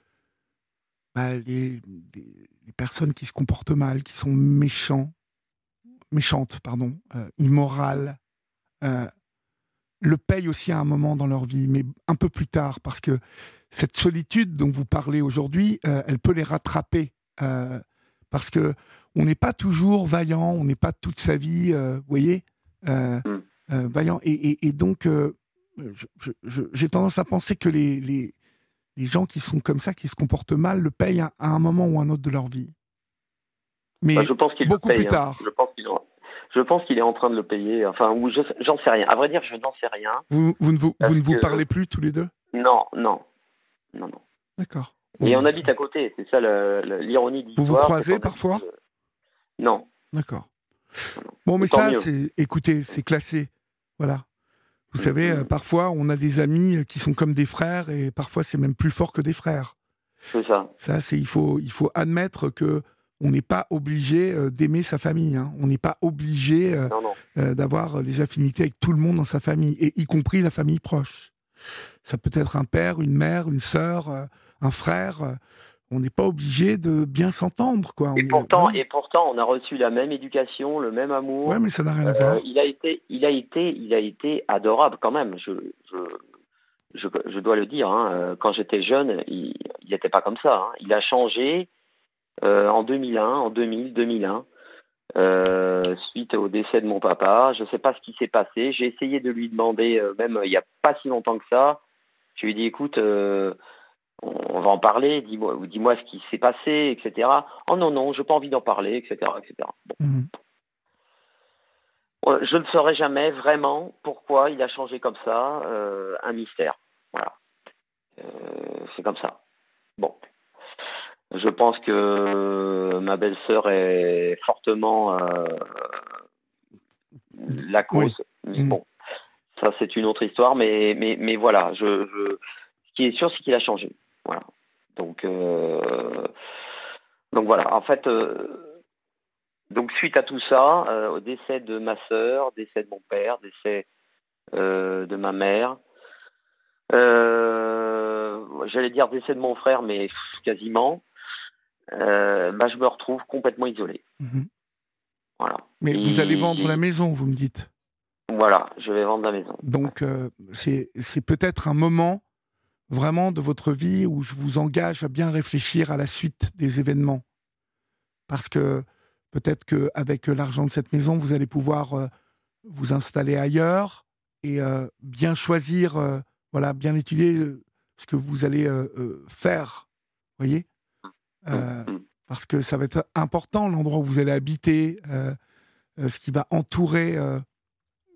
bah, les, les- les personnes qui se comportent mal, qui sont méchants, méchantes, pardon, euh, immorales, euh, le payent aussi à un moment dans leur vie, mais un peu plus tard, parce que cette solitude dont vous parlez aujourd'hui, euh, elle peut les rattraper, parce que on n'est pas toujours vaillant, on n'est pas toute sa vie, vous voyez, Mm. Euh, vaillant, et, et- et donc euh, j'ai tendance à penser que les, les, les gens qui sont comme ça, qui se comportent mal, le payent à, à un moment ou un autre de leur vie. Mais Bah, je pense qu'il le beaucoup paye, plus hein. tard. Je pense qu'il je pense qu'il est en train de le payer. Enfin, ou je j'en sais rien. À vrai dire, je n'en sais rien. vous, vous ne vous, Parce vous, ne vous que- parlez plus tous les deux? Non, non, non, non. D'accord. Et Bon, on bah, habite à côté. C'est ça l'ironie de Vous vous croisez parfois? euh, Non. D'accord. Bon, mais ça, c'est, écoutez, c'est classé. Voilà. Vous savez, euh, parfois, on a des amis euh, qui sont comme des frères et parfois, c'est même plus fort que des frères. C'est ça. Ça, c'est, il faut, il faut admettre que on n'est pas obligé euh, d'aimer sa famille. hein. On n'est pas obligé euh, d'avoir des affinités avec tout le monde dans sa famille, et y compris la famille proche. Ça peut être un père, une mère, une sœur, un frère. On n'est pas obligé de bien s'entendre, quoi. Et pourtant, et pourtant, on a reçu la même éducation, le même amour. Ouais, mais ça n'a rien à Euh, voir. il a été, il a été, il a été adorable quand même. Je, je, je, je dois le dire. hein. Euh, Quand j'étais jeune, il n'était pas comme ça. hein. Il a changé euh, en 2001, en 2000, 2001, euh, suite au décès de mon papa. Je ne sais pas ce qui s'est passé. J'ai essayé de lui demander, même il n'y a pas si longtemps que ça. Je lui ai dit, écoute, on va en parler. Dis-moi, dis-moi ce qui s'est passé, etc. Oh non non, j'ai pas envie d'en parler, etc., etc. Bon. Mhm. Je ne saurais jamais vraiment pourquoi il a changé comme ça, euh, un mystère. Voilà. Euh, c'est comme ça. Bon. Je pense que ma belle-sœur est fortement euh, la cause. Mais Mhm. bon, ça c'est une autre histoire, mais, mais, mais voilà, je, je, ce qui est sûr, c'est qu'il a changé. Voilà. Donc, euh, donc voilà, en fait, euh, donc suite à tout ça, euh, au décès de ma sœur, décès de mon père, décès de ma mère, j'allais dire décès de mon frère, mais pff, quasiment, bah, je me retrouve complètement isolé. Mhm. Voilà. Mais vous allez vendre la maison, vous me dites. Voilà, je vais vendre la maison. Donc, euh, c'est peut-être un moment vraiment de votre vie où je vous engage à bien réfléchir à la suite des événements? Parce que peut-être qu'avec l'argent de cette maison, vous allez pouvoir euh, vous installer ailleurs et euh, bien choisir, euh, voilà, bien étudier ce que vous allez faire. voyez? Euh, Mm. Parce que ça va être important l'endroit où vous allez habiter, ce qui va entourer.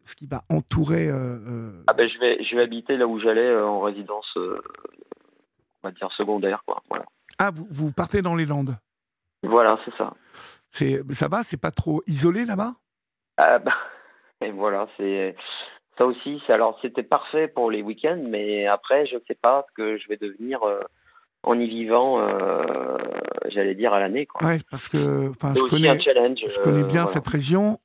Ce qui va entourer euh, euh, Ah ben je vais je vais habiter là où j'allais euh, en résidence on va dire secondaire quoi. Voilà. Ah, vous, vous partez dans les Landes. Voilà, c'est ça. C'est, ça va, c'est pas trop isolé là-bas? Ah bah, et voilà, c'est ça aussi. Alors c'était parfait pour les week-ends, mais après je ne sais pas ce que je vais devenir euh, en y vivant. euh, J'allais dire à l'année. Ouais, parce que je connais, je connais euh, bien voilà. cette région.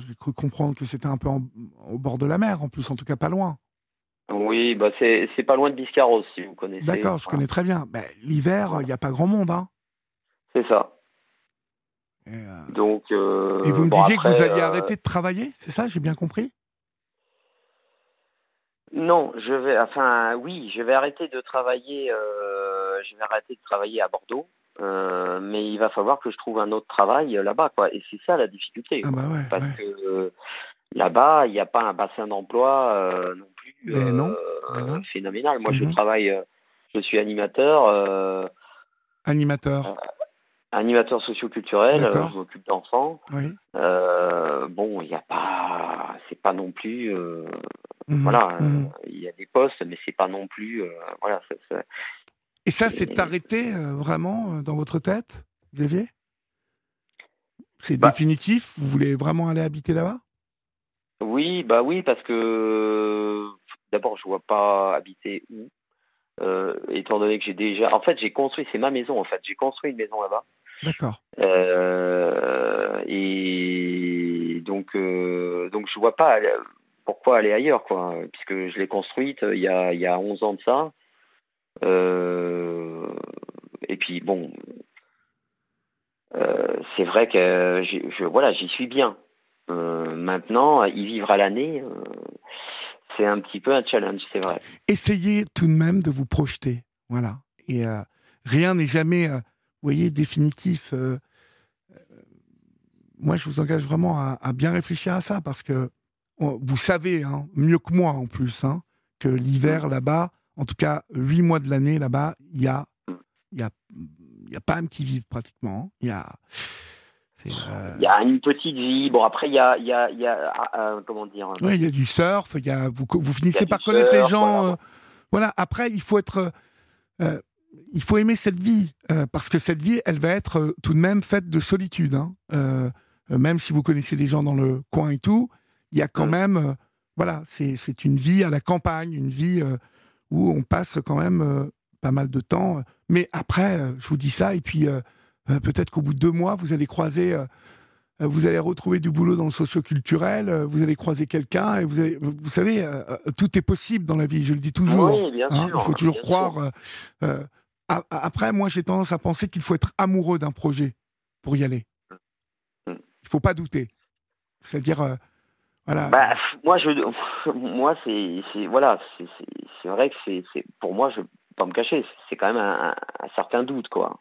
J'ai cru comprendre que c'était un peu en- au bord de la mer, en plus, en tout cas pas loin. Oui, bah c'est c'est pas loin de Biscarrosse si vous connaissez. D'accord, je connais très bien. Ben, l'hiver, il n'y a pas grand monde. Hein. C'est ça. Et, euh, Donc. euh, et vous me bon, disiez que vous alliez euh, arrêter de travailler, c'est ça J'ai bien compris? Non, je vais, enfin, oui, je vais arrêter de travailler, je vais arrêter de travailler à Bordeaux, euh, mais il va falloir que je trouve un autre travail euh, là-bas, quoi. Et c'est ça la difficulté, Ah bah ouais. parce ouais. que euh, là-bas, il n'y a pas un bassin d'emploi euh, non plus Mais non, mais non. phénoménal. Moi, je Mhm. travaille, je suis animateur, Animateur, animateur socioculturel, je m'occupe d'enfants. oui. Bon, il n'y a pas, c'est pas non plus. Mhm, voilà, mhm. il y a des postes, mais c'est pas non plus. voilà, ça- ça- Et ça, c'est arrêté euh, vraiment euh, dans votre tête, Xavier? C'est Bah. définitif? Vous voulez vraiment aller habiter là-bas? Oui, bah oui, parce que d'abord, je vois pas habiter où. euh, étant donné que j'ai déjà, en fait, j'ai construit, c'est ma maison en fait, j'ai construit une maison là-bas, D'accord. Euh, et donc, euh, donc je vois pas, pourquoi aller ailleurs, quoi Puisque je l'ai construite il y a, il y a 11 ans de ça. Et puis, bon, c'est vrai que je, voilà, j'y suis bien. maintenant, y vivre à l'année, c'est un petit peu un challenge, c'est vrai. Essayez tout de même de vous projeter. Voilà. Et rien n'est jamais, vous voyez, définitif moi, je vous engage vraiment à, bien réfléchir à ça parce que vous savez, hein, mieux que moi en plus, hein, que l'hiver là-bas, en tout cas huit mois de l'année là-bas, il y a, il y a, il y a pas qui vivent pratiquement. Il y a, euh, il y a une petite vie. Bon, après, il y a, il y a, y a ah, ah, comment dire Oui, il y a du surf. Il y a, vous, vous finissez par connaître les gens. Euh, voilà. Après, il faut être. Euh, il faut aimer cette vie parce que cette vie, elle va être tout de même faite de solitude. Hein. Même si vous connaissez des gens dans le coin et tout, il y a quand même, euh, voilà, c'est une vie à la campagne, une vie où on passe quand même pas mal de temps. Mais après, je vous dis ça, et puis peut-être qu'au bout de deux mois, vous allez croiser vous allez retrouver du boulot dans le socioculturel, vous allez croiser quelqu'un et vous allez, vous savez, tout est possible dans la vie, je le dis toujours. Oui, bien hein, sûr, il faut toujours croire. après, moi, j'ai tendance à penser qu'il faut être amoureux d'un projet pour y aller. Il faut pas douter. C'est-à-dire, euh, voilà. Bah, moi, je, moi, c'est, voilà, c'est vrai que c'est, pour moi, je pas me cacher, c'est quand même un, certain doute, quoi.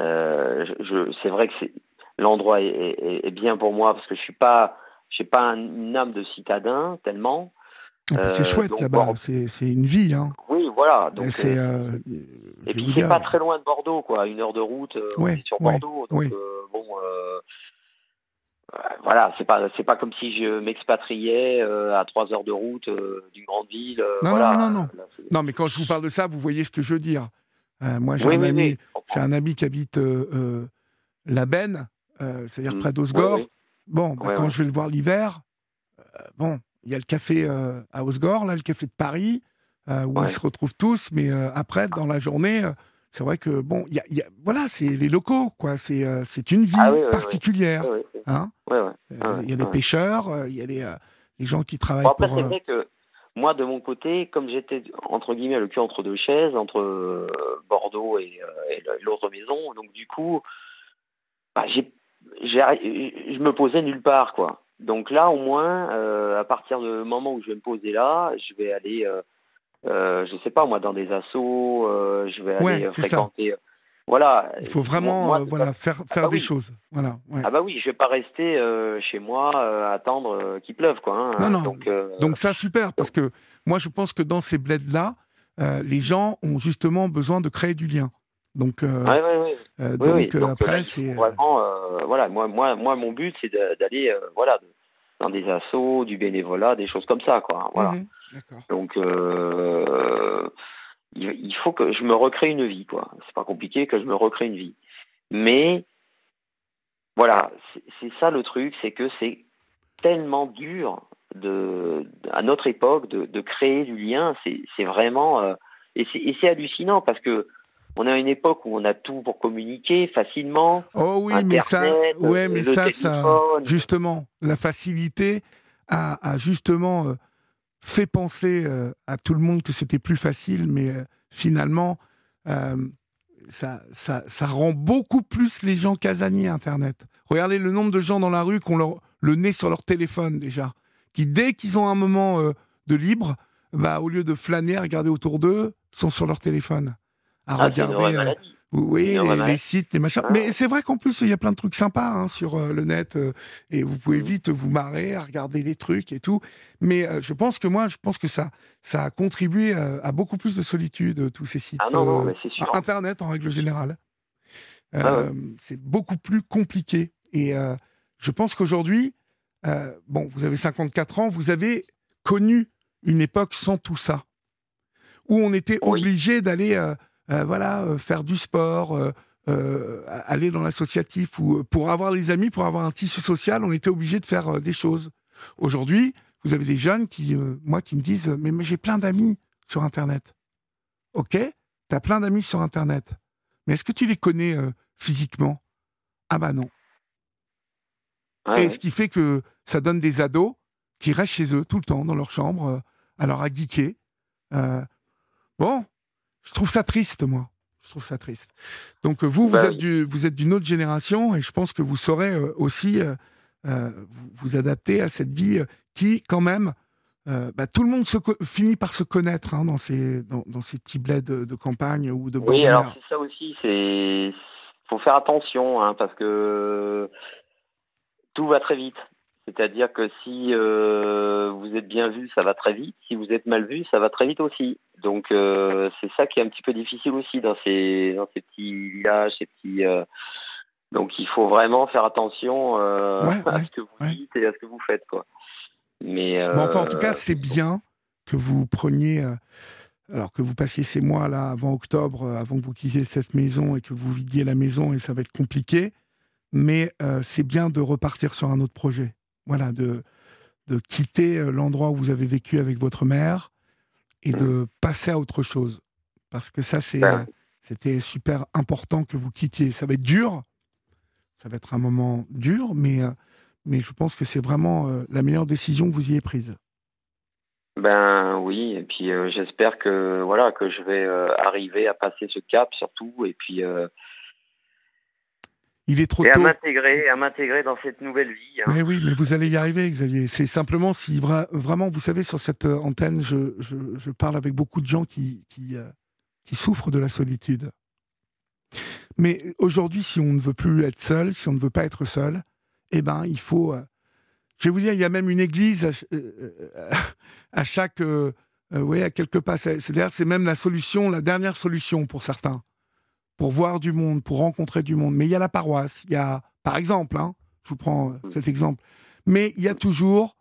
Euh, je, c'est vrai que c'est l'endroit est, bien pour moi parce que je suis pas, j'ai pas une âme de citadin tellement. c'est chouette euh, là-bas, c'est une vie. Hein. Oui, voilà. Donc, c'est, et puis c'est pas très loin de Bordeaux, quoi. Une heure de route sur Bordeaux. donc bon, voilà, c'est pas c'est pas comme si je m'expatriais euh, à trois heures de route euh, d'une grande ville. Euh, non, non, non, non. non, mais quand je vous parle de ça, vous voyez ce que je veux dire. moi, j'ai un ami, un ami qui habite la Benne, c'est-à-dire mmh. près d'Osgore. Bon, bah, quand je vais le voir l'hiver, bon, il y a le café à Osgore, là, le café de Paris, où ils se retrouvent tous, mais après, dans la journée c'est vrai que bon, il y, a, voilà, c'est les locaux, quoi. C'est euh, c'est une vie ah particulière. Hein euh, il y a les pêcheurs, euh, il y a les, les, gens qui travaillent. après, c'est vrai que moi, de mon côté, comme j'étais entre guillemets le cul entre deux chaises, entre Bordeaux et, l'autre maison, donc du coup, bah, j'ai, je me posais nulle part, quoi. Donc là, au moins, à partir du moment où je vais me poser là, je vais aller euh, je sais pas moi, dans des assos, euh, je vais aller euh, fréquenter. Voilà. Il faut vraiment voilà, faire, ah faire bah des choses. Voilà, Ah bah oui, je vais pas rester chez moi à attendre qu'il pleuve. Quoi, hein. Non, non. Donc, donc ça, super, parce que moi, je pense que dans ces bleds-là, les gens ont justement besoin de créer du lien. Donc, ouais, ouais, donc, après, c'est. Vraiment, voilà, moi, moi, moi, mon but, c'est d'aller voilà, dans des assos, du bénévolat, des choses comme ça. Quoi, voilà. Mmh donc, euh, il faut que je me recrée une vie, quoi. C'est pas compliqué que je me recrée une vie. Mais, voilà, c'est ça le truc, c'est que c'est tellement dur de, à notre époque de, créer du lien. C'est vraiment. Euh, et c'est hallucinant parce que on a une époque où on a tout pour communiquer facilement. Oh oui, mais ça, ouais, mais ça, ça, justement, la facilité à, justement euh, fait penser euh, à tout le monde que c'était plus facile, mais euh, finalement, euh, ça, ça, ça, rend beaucoup plus les gens casaniers, Internet. Regardez le nombre de gens dans la rue qui ont le nez sur leur téléphone déjà, qui dès qu'ils ont un moment de libre, bah, au lieu de flâner, à regarder autour d'eux, sont sur leur téléphone. À ah, regarder. Oui, les, sites, les machins. Mais c'est vrai qu'en plus, il y a plein de trucs sympas hein, sur euh, le net euh, et vous pouvez mmh. vite vous marrer à regarder des trucs et tout. Mais euh, je pense que moi, je pense que ça, ça a contribué à beaucoup plus de solitude, tous ces sites. Ah non, non, mais sûr. Internet en règle générale. Ah c'est beaucoup plus compliqué. Et je pense qu'aujourd'hui, bon, vous avez 54 ans, vous avez connu une époque sans tout ça, où on était obligé d'aller euh, voilà, euh, faire du sport, euh, aller dans l'associatif ou pour avoir des amis, pour avoir un tissu social, on était obligé de faire des choses. Aujourd'hui, vous avez des jeunes qui, moi, qui me disent, mais, j'ai plein d'amis sur Internet. Ok, tu as plein d'amis sur Internet, mais est-ce que tu les connais physiquement? Ah bah non. Et ce qui fait que ça donne des ados qui restent chez eux tout le temps, dans leur chambre, alors à geeker. bon, je trouve ça triste, moi. Je trouve ça triste. Donc vous, vous, bah êtes du, vous êtes d'une autre génération et je pense que vous saurez aussi vous, vous, adapter à cette vie qui, quand même, euh, bah, tout le monde se finit par se connaître hein, dans, ces, dans, dans, ces petits bleds de, campagne ou de Oui, alors c'est ça aussi. Il faut faire attention hein, parce que tout va très vite. C'est-à-dire que si euh, vous êtes bien vu, ça va très vite. Si vous êtes mal vu, ça va très vite aussi. Donc euh, c'est ça qui est un petit peu difficile aussi dans ces, dans ces petits villages, ces petits. Donc il faut vraiment faire attention à ce que vous dites et à ce que vous faites, quoi. Mais, enfin, en tout cas, euh, c'est bien que vous preniez, euh, alors que vous passiez ces mois-là avant octobre, euh, avant que vous quittiez cette maison et que vous vidiez la maison et ça va être compliqué, mais c'est bien de repartir sur un autre projet. Voilà, de, de quitter l'endroit où vous avez vécu avec votre mère et de mmh. passer à autre chose. Parce que ça, c'est, ben c'était super important que vous quittiez. Ça va être dur, ça va être un moment dur, mais mais je pense que c'est vraiment euh, la meilleure décision que vous y ayez prise. Ben oui, et puis euh, j'espère que voilà que je vais euh, arriver à passer ce cap surtout, et puis il est trop et tôt. à m'intégrer, à m'intégrer dans cette nouvelle vie. Hein. Mais oui, mais vous allez y arriver, Xavier. C'est simplement si vraiment, vous savez, sur cette antenne, je, je, je parle avec beaucoup de gens qui qui, qui souffrent de la solitude. Mais aujourd'hui, si on ne veut plus être seul, si on ne veut pas être seul, eh ben, il faut. Euh, je vais vous dire, il y a même une église à, euh, chaque. Euh, oui, à quelques pas. C'est-à-dire, c'est même la solution, la dernière solution pour certains, pour voir du monde, pour rencontrer du monde. Mais il y a la paroisse, il y a, par exemple, hein, je vous prends mmh. cet exemple, mais il y a toujours.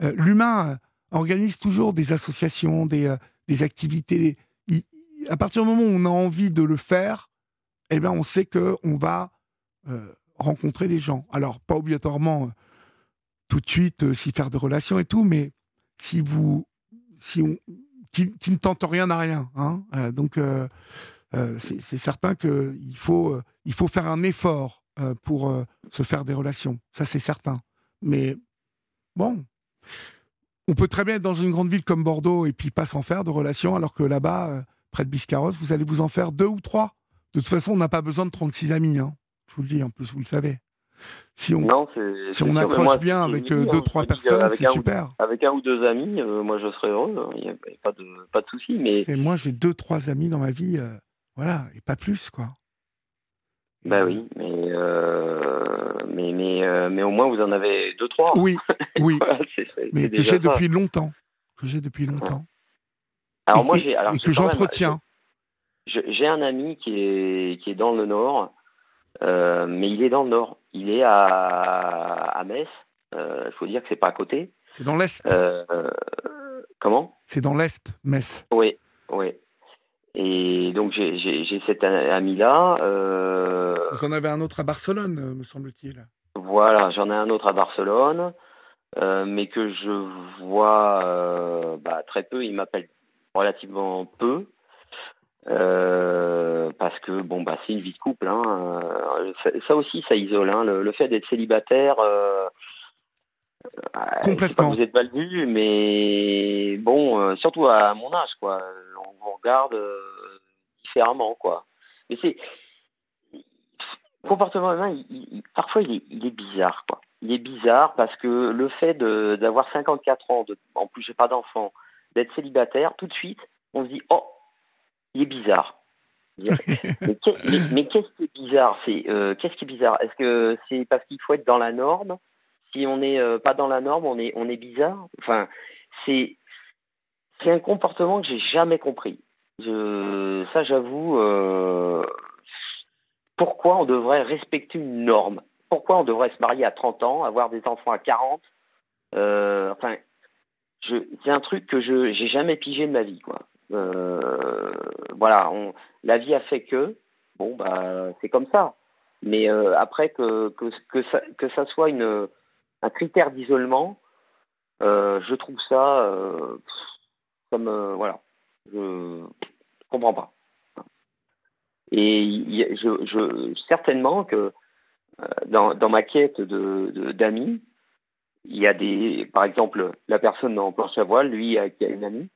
L'humain organise toujours des associations, des, des activités. à partir du moment où on a envie de le faire, eh ben, on sait qu'on va rencontrer des gens. Alors, pas obligatoirement euh, tout de suite euh, s'y faire de relations et tout, mais si vous. Si on, qui, ne tente rien à rien. Hein, euh, c'est certain qu'il faut, il faut faire un effort pour se faire des relations. Ça, c'est certain. Mais bon, on peut très bien être dans une grande ville comme Bordeaux et puis pas s'en faire de relations, alors que là-bas, près de Biscarrosse, vous allez vous en faire deux ou trois. De toute façon, on n'a pas besoin de 36 amis. Hein. Je vous le dis, en plus, vous le savez. Si on, si on accroche bien avec euh, deux, trois personnes, c'est super. avec un ou deux amis, euh, moi je serais heureux, hein. il n'y a pas de, pas de souci. Mais... moi j'ai deux, trois amis dans ma vie, euh, voilà, et pas plus, quoi. Bah oui, mais, mais, mais, mais, au moins vous en avez deux, trois. Oui, oui. mais que j'ai depuis longtemps. Que j'ai depuis longtemps. Alors et, moi j'ai. Et que j'entretiens. J'ai un ami qui est, qui est dans le Nord euh, mais il est dans le nord. Il est à, à Metz. Il euh, faut dire que c'est pas à côté. C'est dans l'est. Euh, comment? C'est dans l'est, Metz. Oui, oui. Et donc j'ai cet ami-là. Vous en avez un autre à Barcelone, me semble-t-il. Voilà, j'en ai un autre à Barcelone, mais que je vois bah, très peu. Il m'appelle relativement peu. Euh, parce que bon bah c'est une vie de couple hein. Euh, ça, aussi ça isole hein. le, fait d'être célibataire euh, complètement vous êtes mal vu mais bon surtout à mon âge quoi on vous regarde différemment quoi. Mais c'est le comportement humain il, parfois il est, il est bizarre quoi. Il est bizarre parce que le fait d'avoir 54 ans de, en plus j'ai pas d'enfant d'être célibataire tout de suite on se dit oh il est bizarre. mais qu'est-ce qui est bizarre? C'est euh, qu'est-ce qui est bizarre? Est-ce que c'est parce qu'il faut être dans la norme? Si on n'est euh, pas dans la norme, on est on est bizarre? Enfin, c'est c'est un comportement que j'ai jamais compris. Ça, j'avoue. Euh, pourquoi on devrait respecter une norme? Pourquoi on devrait se marier à 30 ans, avoir des enfants à 40 Enfin, c'est un truc que je j'ai jamais pigé de ma vie, quoi. Euh, voilà, la vie a fait que, bon, bah, c'est comme ça. Mais euh, après, que, que, que, ça, soit une, un critère d'isolement, euh, je trouve ça comme. voilà. Je comprends pas. Et je, je, certainement que dans, dans ma quête de, d'amis il y a des, par exemple, la personne en planche à voile, lui, qui a une amie,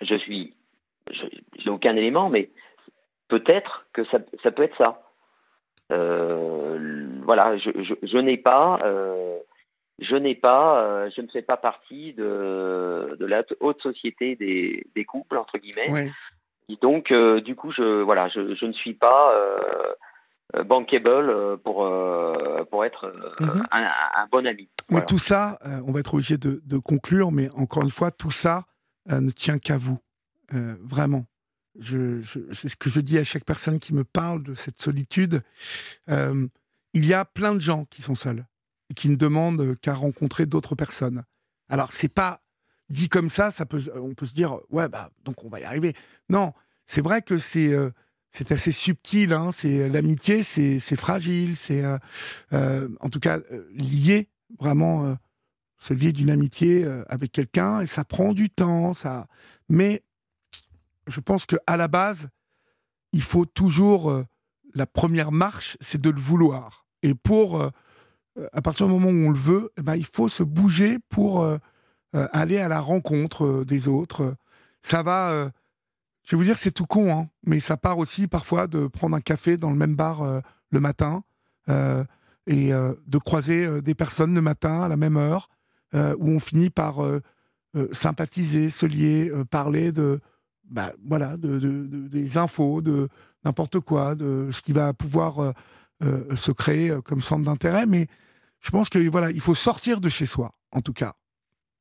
je suis, j'ai aucun élément, mais peut-être que ça, ça, peut être ça. Euh, voilà, je, je, n'ai pas, euh, je n'ai pas, euh, je ne fais pas partie de, de la haute société des, des couples entre guillemets. Ouais. Et donc, euh, du coup, je, voilà, je, je ne suis pas euh, bankable pour pour être Mhm. un, un bon ami. Mais Voilà. tout ça, on va être obligé de, de conclure, mais encore une fois, tout ça ne tient qu'à vous. Vraiment. Je, je- c'est ce que je dis à chaque personne qui me parle de cette solitude. Il y a plein de gens qui sont seuls qui ne demandent qu'à rencontrer d'autres personnes. Alors, c'est pas dit comme ça, ça peut, on peut se dire, ouais, bah, donc on va y arriver. Non, c'est vrai que c'est euh, c'est assez subtil. Hein, c'est l'amitié, c'est fragile, c'est euh, euh, en tout cas lié vraiment se lier d'une amitié avec quelqu'un et ça prend du temps ça mais je pense que à la base il faut toujours la première marche c'est de le vouloir et pour à partir du moment où on le veut eh ben, il faut se bouger pour euh, euh, aller à la rencontre euh, des autres. Ça va je vais vous dire c'est tout con hein, mais ça part aussi parfois de prendre un café dans le même bar le matin et de croiser des personnes le matin à la même heure, où on finit par sympathiser, se lier, parler de, bah, voilà, de- des infos, de n'importe quoi, de ce qui va pouvoir euh, se créer euh, comme centre d'intérêt. Mais je pense que voilà, il faut sortir de chez soi, en tout cas.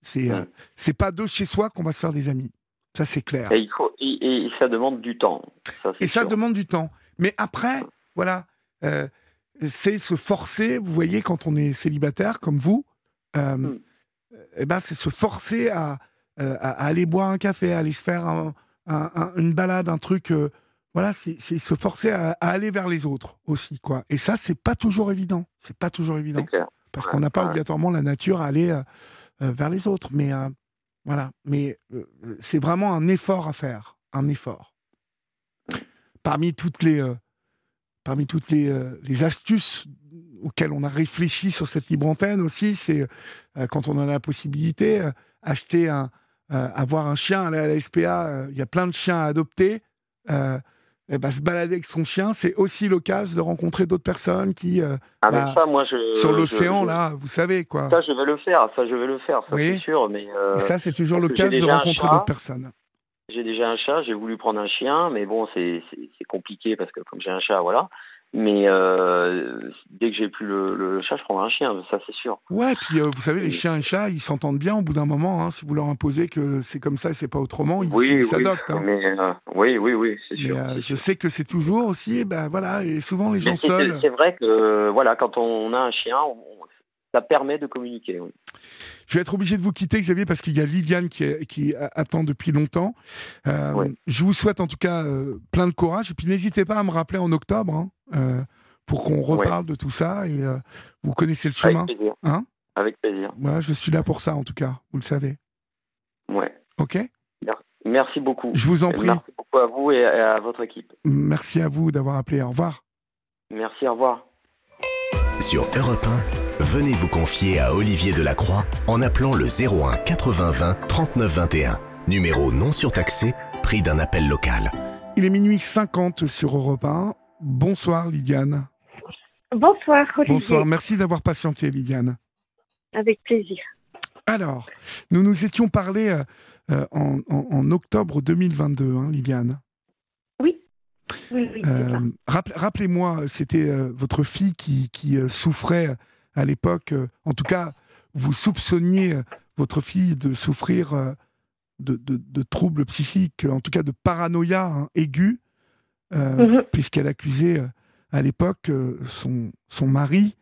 C'est euh, Ouais. c'est pas de chez soi qu'on va se faire des amis. Ça, c'est clair. Et il faut, et, et ça demande du temps. Ça, Et ça demande du temps. Mais après, voilà, euh, c'est se forcer, vous voyez, quand on est célibataire comme vous, euh, Mm. eh ben, c'est se forcer à, à- à aller boire un café, à aller se faire un- un- un- une balade, un truc. euh, voilà, c'est se forcer à, à aller vers les autres aussi, quoi. Et ça, c'est pas toujours évident. C'est pas toujours évident. Clair. Parce Ouais, qu'on n'a pas ouais. obligatoirement la nature à aller euh, euh, vers les autres. Mais euh, voilà. Mais c'est vraiment un effort à faire. Un effort. Parmi toutes les, parmi toutes les, les astuces auxquelles on a réfléchi sur cette libre antenne aussi, c'est quand on en a la possibilité, acheter un, avoir un chien, aller à la SPA, il y a plein de chiens à adopter. Eh ben, se balader avec son chien, c'est aussi l'occasion de rencontrer d'autres personnes qui, euh, Ah, mais Bah, ça, moi, je. sur l'océan, là, vous savez, quoi. Ça, je vais le faire. Ça, je vais le faire. Ça, Oui. c'est sûr. Mais euh, Et ça, c'est toujours l'occasion de rencontrer d'autres personnes. j'ai déjà un chat. J'ai voulu prendre un chien, mais bon, c'est compliqué parce que comme j'ai un chat, voilà. Mais euh, dès que j'ai plus le, le chat, je prendrai un chien. Ça, c'est sûr. Ouais, puis euh, vous savez, les chiens et chats, ils s'entendent bien au bout d'un moment. hein. si vous leur imposez que c'est comme ça et c'est pas autrement, ils oui, ils oui. s'adoptent. hein. Euh, oui, oui, oui, c'est sûr. je sais que c'est toujours aussi, ben voilà, et souvent les gens seuls. C'est vrai que voilà, quand on a un chien, on- ça permet de communiquer. oui. Je vais être obligé de vous quitter, Xavier, parce qu'il y a Liliane qui, est- qui a- attend depuis longtemps. Je vous souhaite en tout cas plein de courage. Et puis n'hésitez pas à me rappeler en octobre hein, pour qu'on reparle de tout ça. Et euh, vous connaissez le chemin. Avec plaisir. Hein? Avec plaisir. Voilà, je suis là pour ça en tout cas, vous le savez. Ouais. Ok? Merci beaucoup. Je vous en prie. Merci beaucoup à vous et à votre équipe. Merci à vous d'avoir appelé. Au revoir. Merci, au revoir. Sur Europe 1, venez vous confier à Olivier Delacroix en appelant le 01 80 20 39 21. Numéro non surtaxé, prix d'un appel local. Il est minuit 50 sur Europe 1. Bonsoir Lydiane. Bonsoir, Olivier. Bonsoir, merci d'avoir patienté Lydiane. Avec plaisir. Alors, nous nous étions parlé euh, euh, en, en- en octobre 2022, hein, Lydiane. Oui. Oui, oui, c'est Euh, rappel- Rappelez-moi, c'était euh, votre fille qui, qui, souffrait à l'époque, en tout cas, vous soupçonniez votre fille de souffrir de, de- de troubles psychiques, en tout cas de paranoïa hein, aiguë, euh, Mhm. puisqu'elle accusait euh, à l'époque euh, son, son mari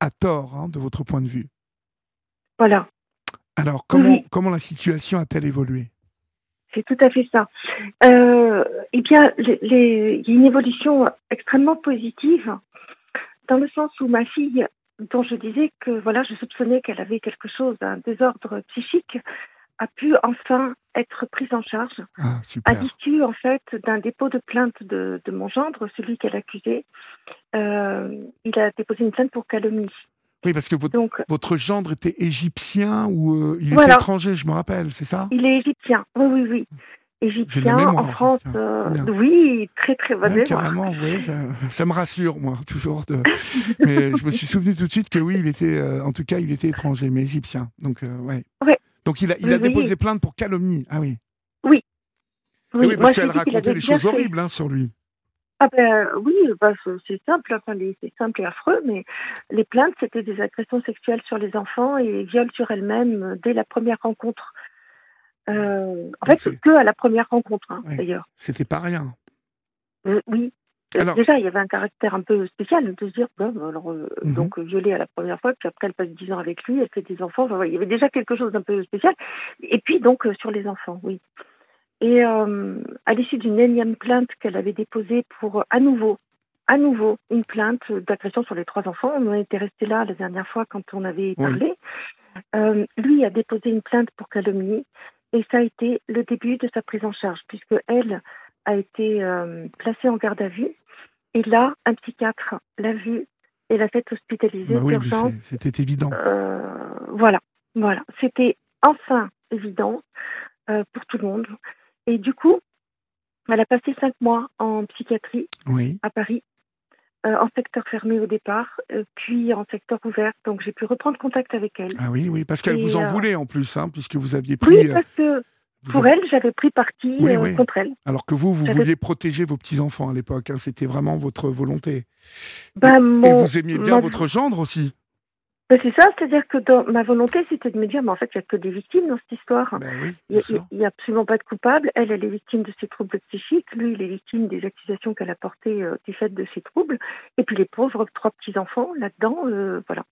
à tort, hein, de votre point de vue. Voilà, Alors, comment, Oui. comment la situation a-t-elle évolué? C'est tout à fait ça. Euh, eh bien, il y a une évolution extrêmement positive dans le sens où ma fille, dont je disais que voilà, je soupçonnais qu'elle avait quelque chose, un désordre psychique, a pu enfin être prise en charge Ah, à l'issue en fait d'un dépôt de plainte de, de mon gendre, celui qu'elle accusait. Euh, il a déposé une plainte pour calomnie. Oui, parce que votre, Donc, votre gendre était égyptien ou euh, il Voilà. était étranger, je me rappelle, c'est ça? Il est égyptien. Oui, oui, oui. Égyptien, mémoire, en France, euh, oui, très très bonne Ouais, carrément, vous voyez, ça, ça me rassure, moi, toujours. De... mais je me suis souvenu tout de suite que oui, il était, en tout cas, il était étranger, mais égyptien. Donc, ouais. Ouais. Donc, il a, il a Oui, oui. déposé plainte pour calomnie. Ah oui. Oui, Oui, parce qu'elle racontait des choses fait. horribles hein, sur lui. Ah ben oui, bah, c'est- simple, enfin, c'est simple et affreux, mais les plaintes, c'était des agressions sexuelles sur les enfants et viols sur elles-mêmes euh, dès la première rencontre. Euh, en fait, c'est- que à la première rencontre, hein, Ouais. d'ailleurs. C'était pas rien. Euh, oui. Euh, Alors- Déjà, il y avait un caractère un peu spécial de se dire, bon, alors, euh, Mhm. donc violée à la première fois, puis après elle passe 10 ans avec lui, elle fait des enfants. Enfin, il y avait déjà quelque chose d'un peu spécial. Et puis donc euh, sur les enfants, oui. Et euh, à l'issue d'une énième plainte qu'elle avait déposée pour à nouveau, à nouveau une plainte d'agression sur les trois enfants. On en était resté là la dernière fois quand on avait Oui. parlé. Euh, lui a déposé une plainte pour calomnie et ça a été le début de sa prise en charge puisque elle a été euh, placée en garde à vue et là un psychiatre l'a vue et l'a fait hospitaliser Bah oui, c'était évident. Euh, voilà, voilà. C'était enfin évident euh, pour tout le monde. Et du coup, elle a passé cinq mois en psychiatrie Oui. à Paris, euh, en secteur fermé au départ, euh, puis en secteur ouvert. Donc j'ai pu reprendre contact avec elle. Ah oui, oui, parce qu'elle vous en euh, voulait en plus, hein, puisque vous aviez pris. Oui, parce que vous pour avez- elle, j'avais pris parti Oui, euh, oui. contre elle. Alors que vous, vous vouliez protéger vos petits-enfants à l'époque. hein, C'était vraiment votre volonté. Ben, Et mon- vous aimiez bien votre gendre aussi. ben, c'est ça, c'est-à-dire que dans ma volonté, c'était de me dire, mais en fait, il n'y a que des victimes dans cette histoire. Ben oui, Il n'y a, absolument pas de coupable. Elle, elle est victime de ses troubles psychiques. Lui, il est victime des accusations qu'elle a portées euh, du fait de ses troubles. Et puis les pauvres trois petits-enfants là-dedans, euh, voilà.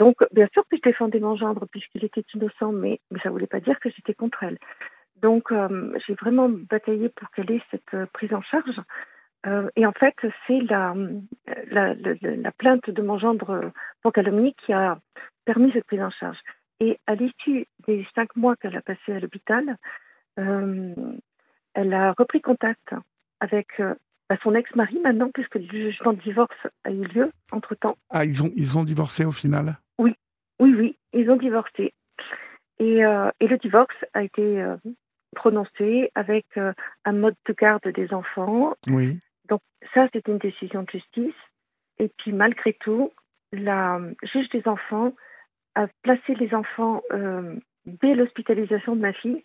Donc, bien sûr que je défendais mon gendre puisqu'il était innocent, mais, ça ne voulait pas dire que j'étais contre elle. Donc, euh, j'ai vraiment bataillé pour qu'elle ait cette euh, prise en charge. Euh, et en fait, c'est la, la, la, la plainte de mon gendre pour calomnie qui a permis cette prise en charge. Et à l'issue des cinq mois qu'elle a passé à l'hôpital, elle a repris contact avec son ex-mari maintenant, puisque le jugement de divorce a eu lieu entre-temps. Ah, ils ont, ils ont divorcé au final? Oui, oui, ils ont divorcé. Et, euh, et le divorce a été euh, prononcé avec euh, un mode de garde des enfants. Oui. Donc ça, c'est une décision de justice. Et puis malgré tout, la juge des enfants a placé les enfants dès l'hospitalisation de ma fille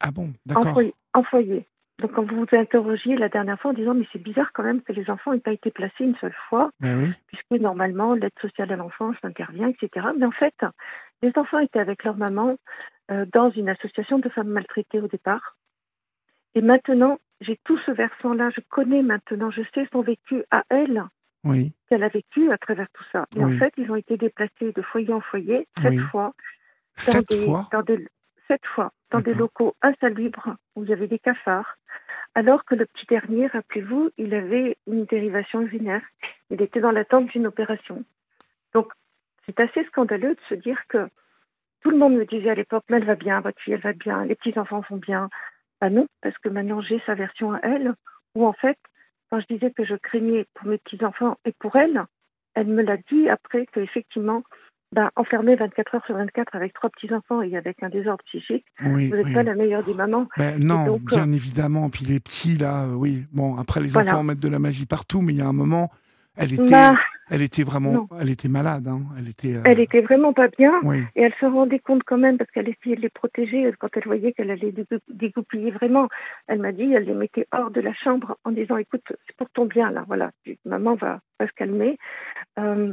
Ah bon, en d'accord. foyer, en foyer. Donc quand vous vous interrogiez la dernière fois en disant mais c'est bizarre quand même que les enfants n'aient pas été placés une seule fois, Ben oui. puisque normalement l'aide sociale à l'enfance intervient, etc. Mais en fait, les enfants étaient avec leur maman euh, dans une association de femmes maltraitées au départ. Et maintenant, j'ai tout ce versant-là, je connais maintenant, je sais son vécu à elle, Oui. qu'elle a vécu à travers tout ça. Et Oui. en fait, ils ont été déplacés de foyer en foyer, sept Oui. fois, dans Sept des, fois dans des, sept fois, dans des locaux insalubres où il y avait des cafards, alors que le petit dernier, rappelez-vous, il avait une dérivation urinaire. Il était dans l'attente d'une opération. Donc, c'est assez scandaleux de se dire que tout le monde me disait à l'époque, mais elle va bien, votre fille, elle va bien, les petits-enfants vont bien. Ben non, parce que maintenant j'ai sa version à elle, où en fait, quand je disais que je craignais pour mes petits-enfants et pour elle, elle me l'a dit après qu'effectivement, ben, enfermée 24 heures sur 24 avec trois petits-enfants et avec un désordre psychique, Oui, vous n'êtes oui. pas la meilleure des mamans. Ben non, donc, bien évidemment. Puis les petits, là, euh, oui. Bon, après, les Voilà. enfants mettent de la magie partout, mais il y a un moment, elle était, Bah, elle était vraiment, non. elle était malade. Hein. Elle était. euh, elle était vraiment pas bien. Oui, Et elle se rendait compte quand même, parce qu'elle essayait de les protéger, euh, quand elle voyait qu'elle allait dégou- dégoupiller vraiment. Elle m'a dit, elle les mettait hors de la chambre en disant, écoute, c'est pour ton bien, là, voilà, maman va, va se calmer. Euh,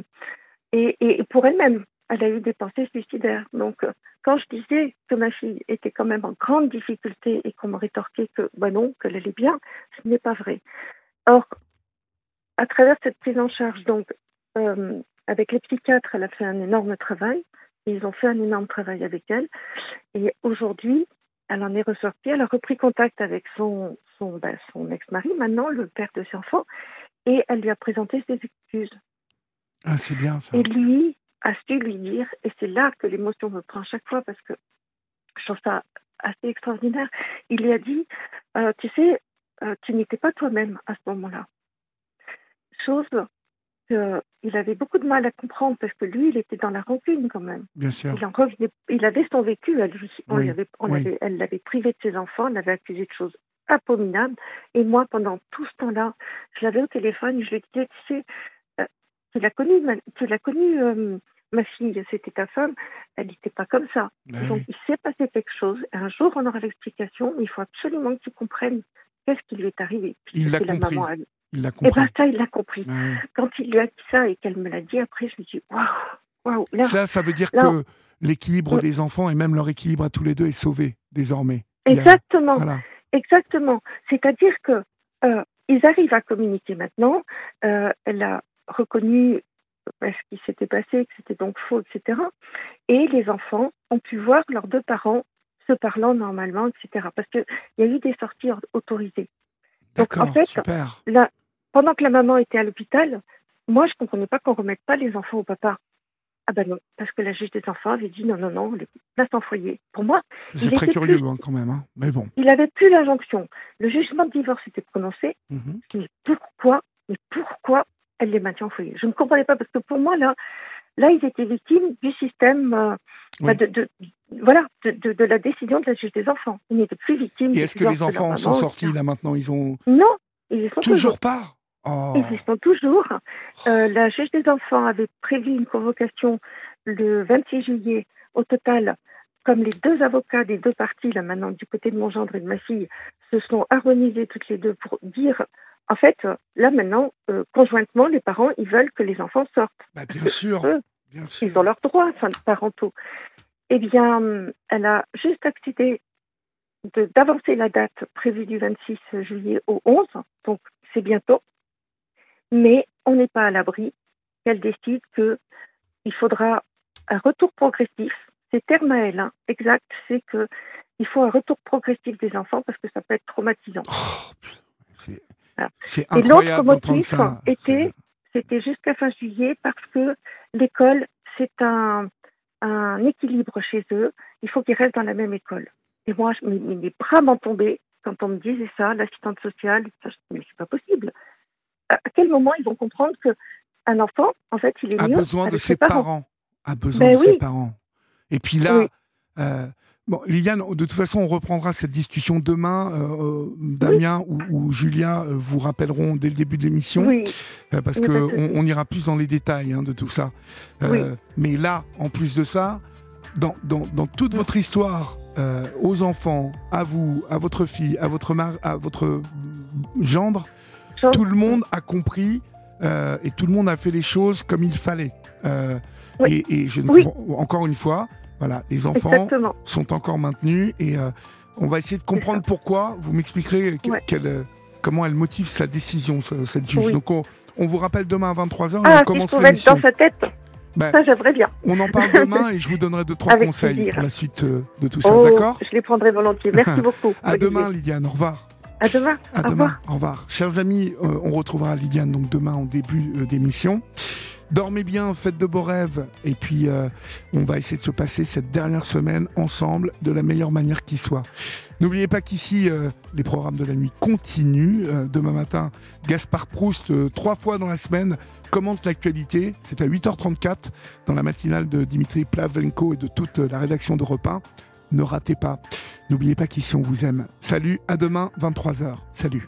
et, pour elle-même, elle a eu des pensées suicidaires. Donc, euh, quand je disais que ma fille était quand même en grande difficulté et qu'on me rétorquait que, bah non, qu'elle allait bien, ce n'est pas vrai. Or, à travers cette prise en charge, donc, euh, avec les psychiatres, elle a fait un énorme travail. Ils ont fait un énorme travail avec elle. Et aujourd'hui, elle en est ressortie. Elle a repris contact avec son, son, ben, son ex-mari, maintenant, le père de ses enfants, et elle lui a présenté ses excuses. Ah, c'est bien ça. Et lui a su lui dire, et c'est là que l'émotion me prend chaque fois parce que je trouve ça assez extraordinaire. Il lui a dit, euh, tu sais, euh, tu n'étais pas toi-même à ce moment-là. Chose que il avait beaucoup de mal à comprendre parce que lui, il était dans la rancune quand même. Bien sûr. Il, en revenait, il avait son vécu à lui. On Oui, lui avait- on oui. l'avait- elle l'avait privé de ses enfants, elle l'avait accusé de choses abominables. Et moi, pendant tout ce temps-là, je l'avais au téléphone, je lui disais, tu sais, tu l'as connue, ma, tu l'as connue, euh, ma fille, c'était ta femme, elle n'était pas comme ça. Bah Donc, oui. il s'est passé quelque chose. Un jour, on aura l'explication, mais il faut absolument que tu comprennes qu'est-ce qui lui est arrivé. Il l'a la compris. maman à lui. Il l'a Et compris. ben ça, il l'a compris. Bah oui. Quand il lui a dit ça et qu'elle me l'a dit après, je me dis waouh, waouh. Ça, ça veut dire là, que l'équilibre Oui. des enfants et même leur équilibre à tous les deux est sauvé désormais. A- exactement, Voilà. exactement. C'est-à-dire que euh, ils arrivent à communiquer maintenant. Euh, elle a reconnu ce qui s'était passé, que c'était donc faux, etc. Et les enfants ont pu voir leurs deux parents se parlant normalement, etc. Parce qu'il y a eu des sorties or- autorisées. Donc, en fait, super. Pendant que la maman était à l'hôpital, moi, je ne comprenais pas qu'on ne remette pas les enfants au papa. Ah ben non, parce que la juge des enfants avait dit non, non, non, les place en foyer. Pour moi, C'est très curieux plus- hein, quand même. hein. Mais bon. il avait plus l'injonction. Le jugement de divorce était prononcé. Mhm. Mais pourquoi, mais pourquoi elle les maintient en foyer Je ne comprenais pas parce que pour moi, là, là ils étaient victimes du système, euh, Oui. bah, de, de- voilà, de, de- de la décision de la juge des enfants. Ils n'étaient plus victimes. Et est-ce que les enfants en sont sortis là maintenant Ils ont Non, ils y sont toujours. toujours pas? Oh. Ils y sont toujours. Euh, la juge des enfants avait prévu une convocation le 26 juillet. Au total, comme les deux avocats des deux parties, là maintenant du côté de mon gendre et de ma fille, se sont harmonisés toutes les deux pour dire, en fait, là maintenant, euh, conjointement, les parents, ils veulent que les enfants sortent. Bah, bien sûr, eux, bien sûr. Ils ont leurs droits parentaux. Eh bien, elle a juste accepté d'avancer la date prévue du 26 juillet au 11, donc c'est bientôt. Mais on n'est pas à l'abri qu'elle décide que il faudra un retour progressif. C'est terme à elle, hein, exact, c'est que il faut un retour progressif des enfants parce que ça peut être traumatisant. Oh, Voilà. Et l'autre motif était, c'était jusqu'à fin juillet parce que l'école, c'est un, un équilibre chez eux. Il faut qu'ils restent dans la même école. Et moi, je, mes, mes bras m'en tombaient quand on me disait ça, l'assistante sociale. ça, mais c'est pas possible. À, quel moment ils vont comprendre que un enfant, en fait, il est a mieux besoin de avec ses parents? A besoin Ben de ses parents. Et puis là, Oui. euh, bon, Liliane, de toute façon, on reprendra cette discussion demain. Euh, euh, Damien ou, ou Julia euh, vous rappelleront dès le début de l'émission. Oui, Euh, parce qu'on on ira plus dans les détails hein, de tout ça. Euh, Oui. Mais là, en plus de ça, dans, dans, dans toute votre histoire, aux enfants, à vous, à votre fille, à votre, mar à votre gendre, Genre- tout le monde a compris et tout le monde a fait les choses comme il fallait. Oui. et, et je ne encore une fois, voilà, les enfants exactement. sont encore maintenus et euh, on va essayer de comprendre pourquoi. Vous m'expliquerez que- Ouais. quelle, euh, comment elle motive sa décision, ce- cette juge. Oui. Donc on, on vous rappelle demain à 23h et Ah, on si je commence être l'émission. dans sa tête, Ben, ça j'aimerais bien. on en parle demain et je vous donnerai deux trois Avec conseils plaisir. pour la suite euh, de tout ça. Oh, D'accord? je les prendrai volontiers. Merci beaucoup. À Olivier. demain, Lydiane. Au revoir. À demain. À Au demain. revoir. Au revoir. Chers amis, euh, on retrouvera Lydiane donc demain en début d'émission. Dormez bien, faites de beaux rêves. Et puis, euh, on va essayer de se passer cette dernière semaine ensemble de la meilleure manière qui soit. N'oubliez pas qu'ici, euh, les programmes de la nuit continuent. Euh, demain matin, Gaspard Proust, trois fois dans la semaine, commente l'actualité. C'est à 8h34 dans la matinale de Dimitri Plavenko et de toute la rédaction de Repas. Ne ratez pas. N'oubliez pas qu'ici, on vous aime. Salut, à demain, 23h. Salut.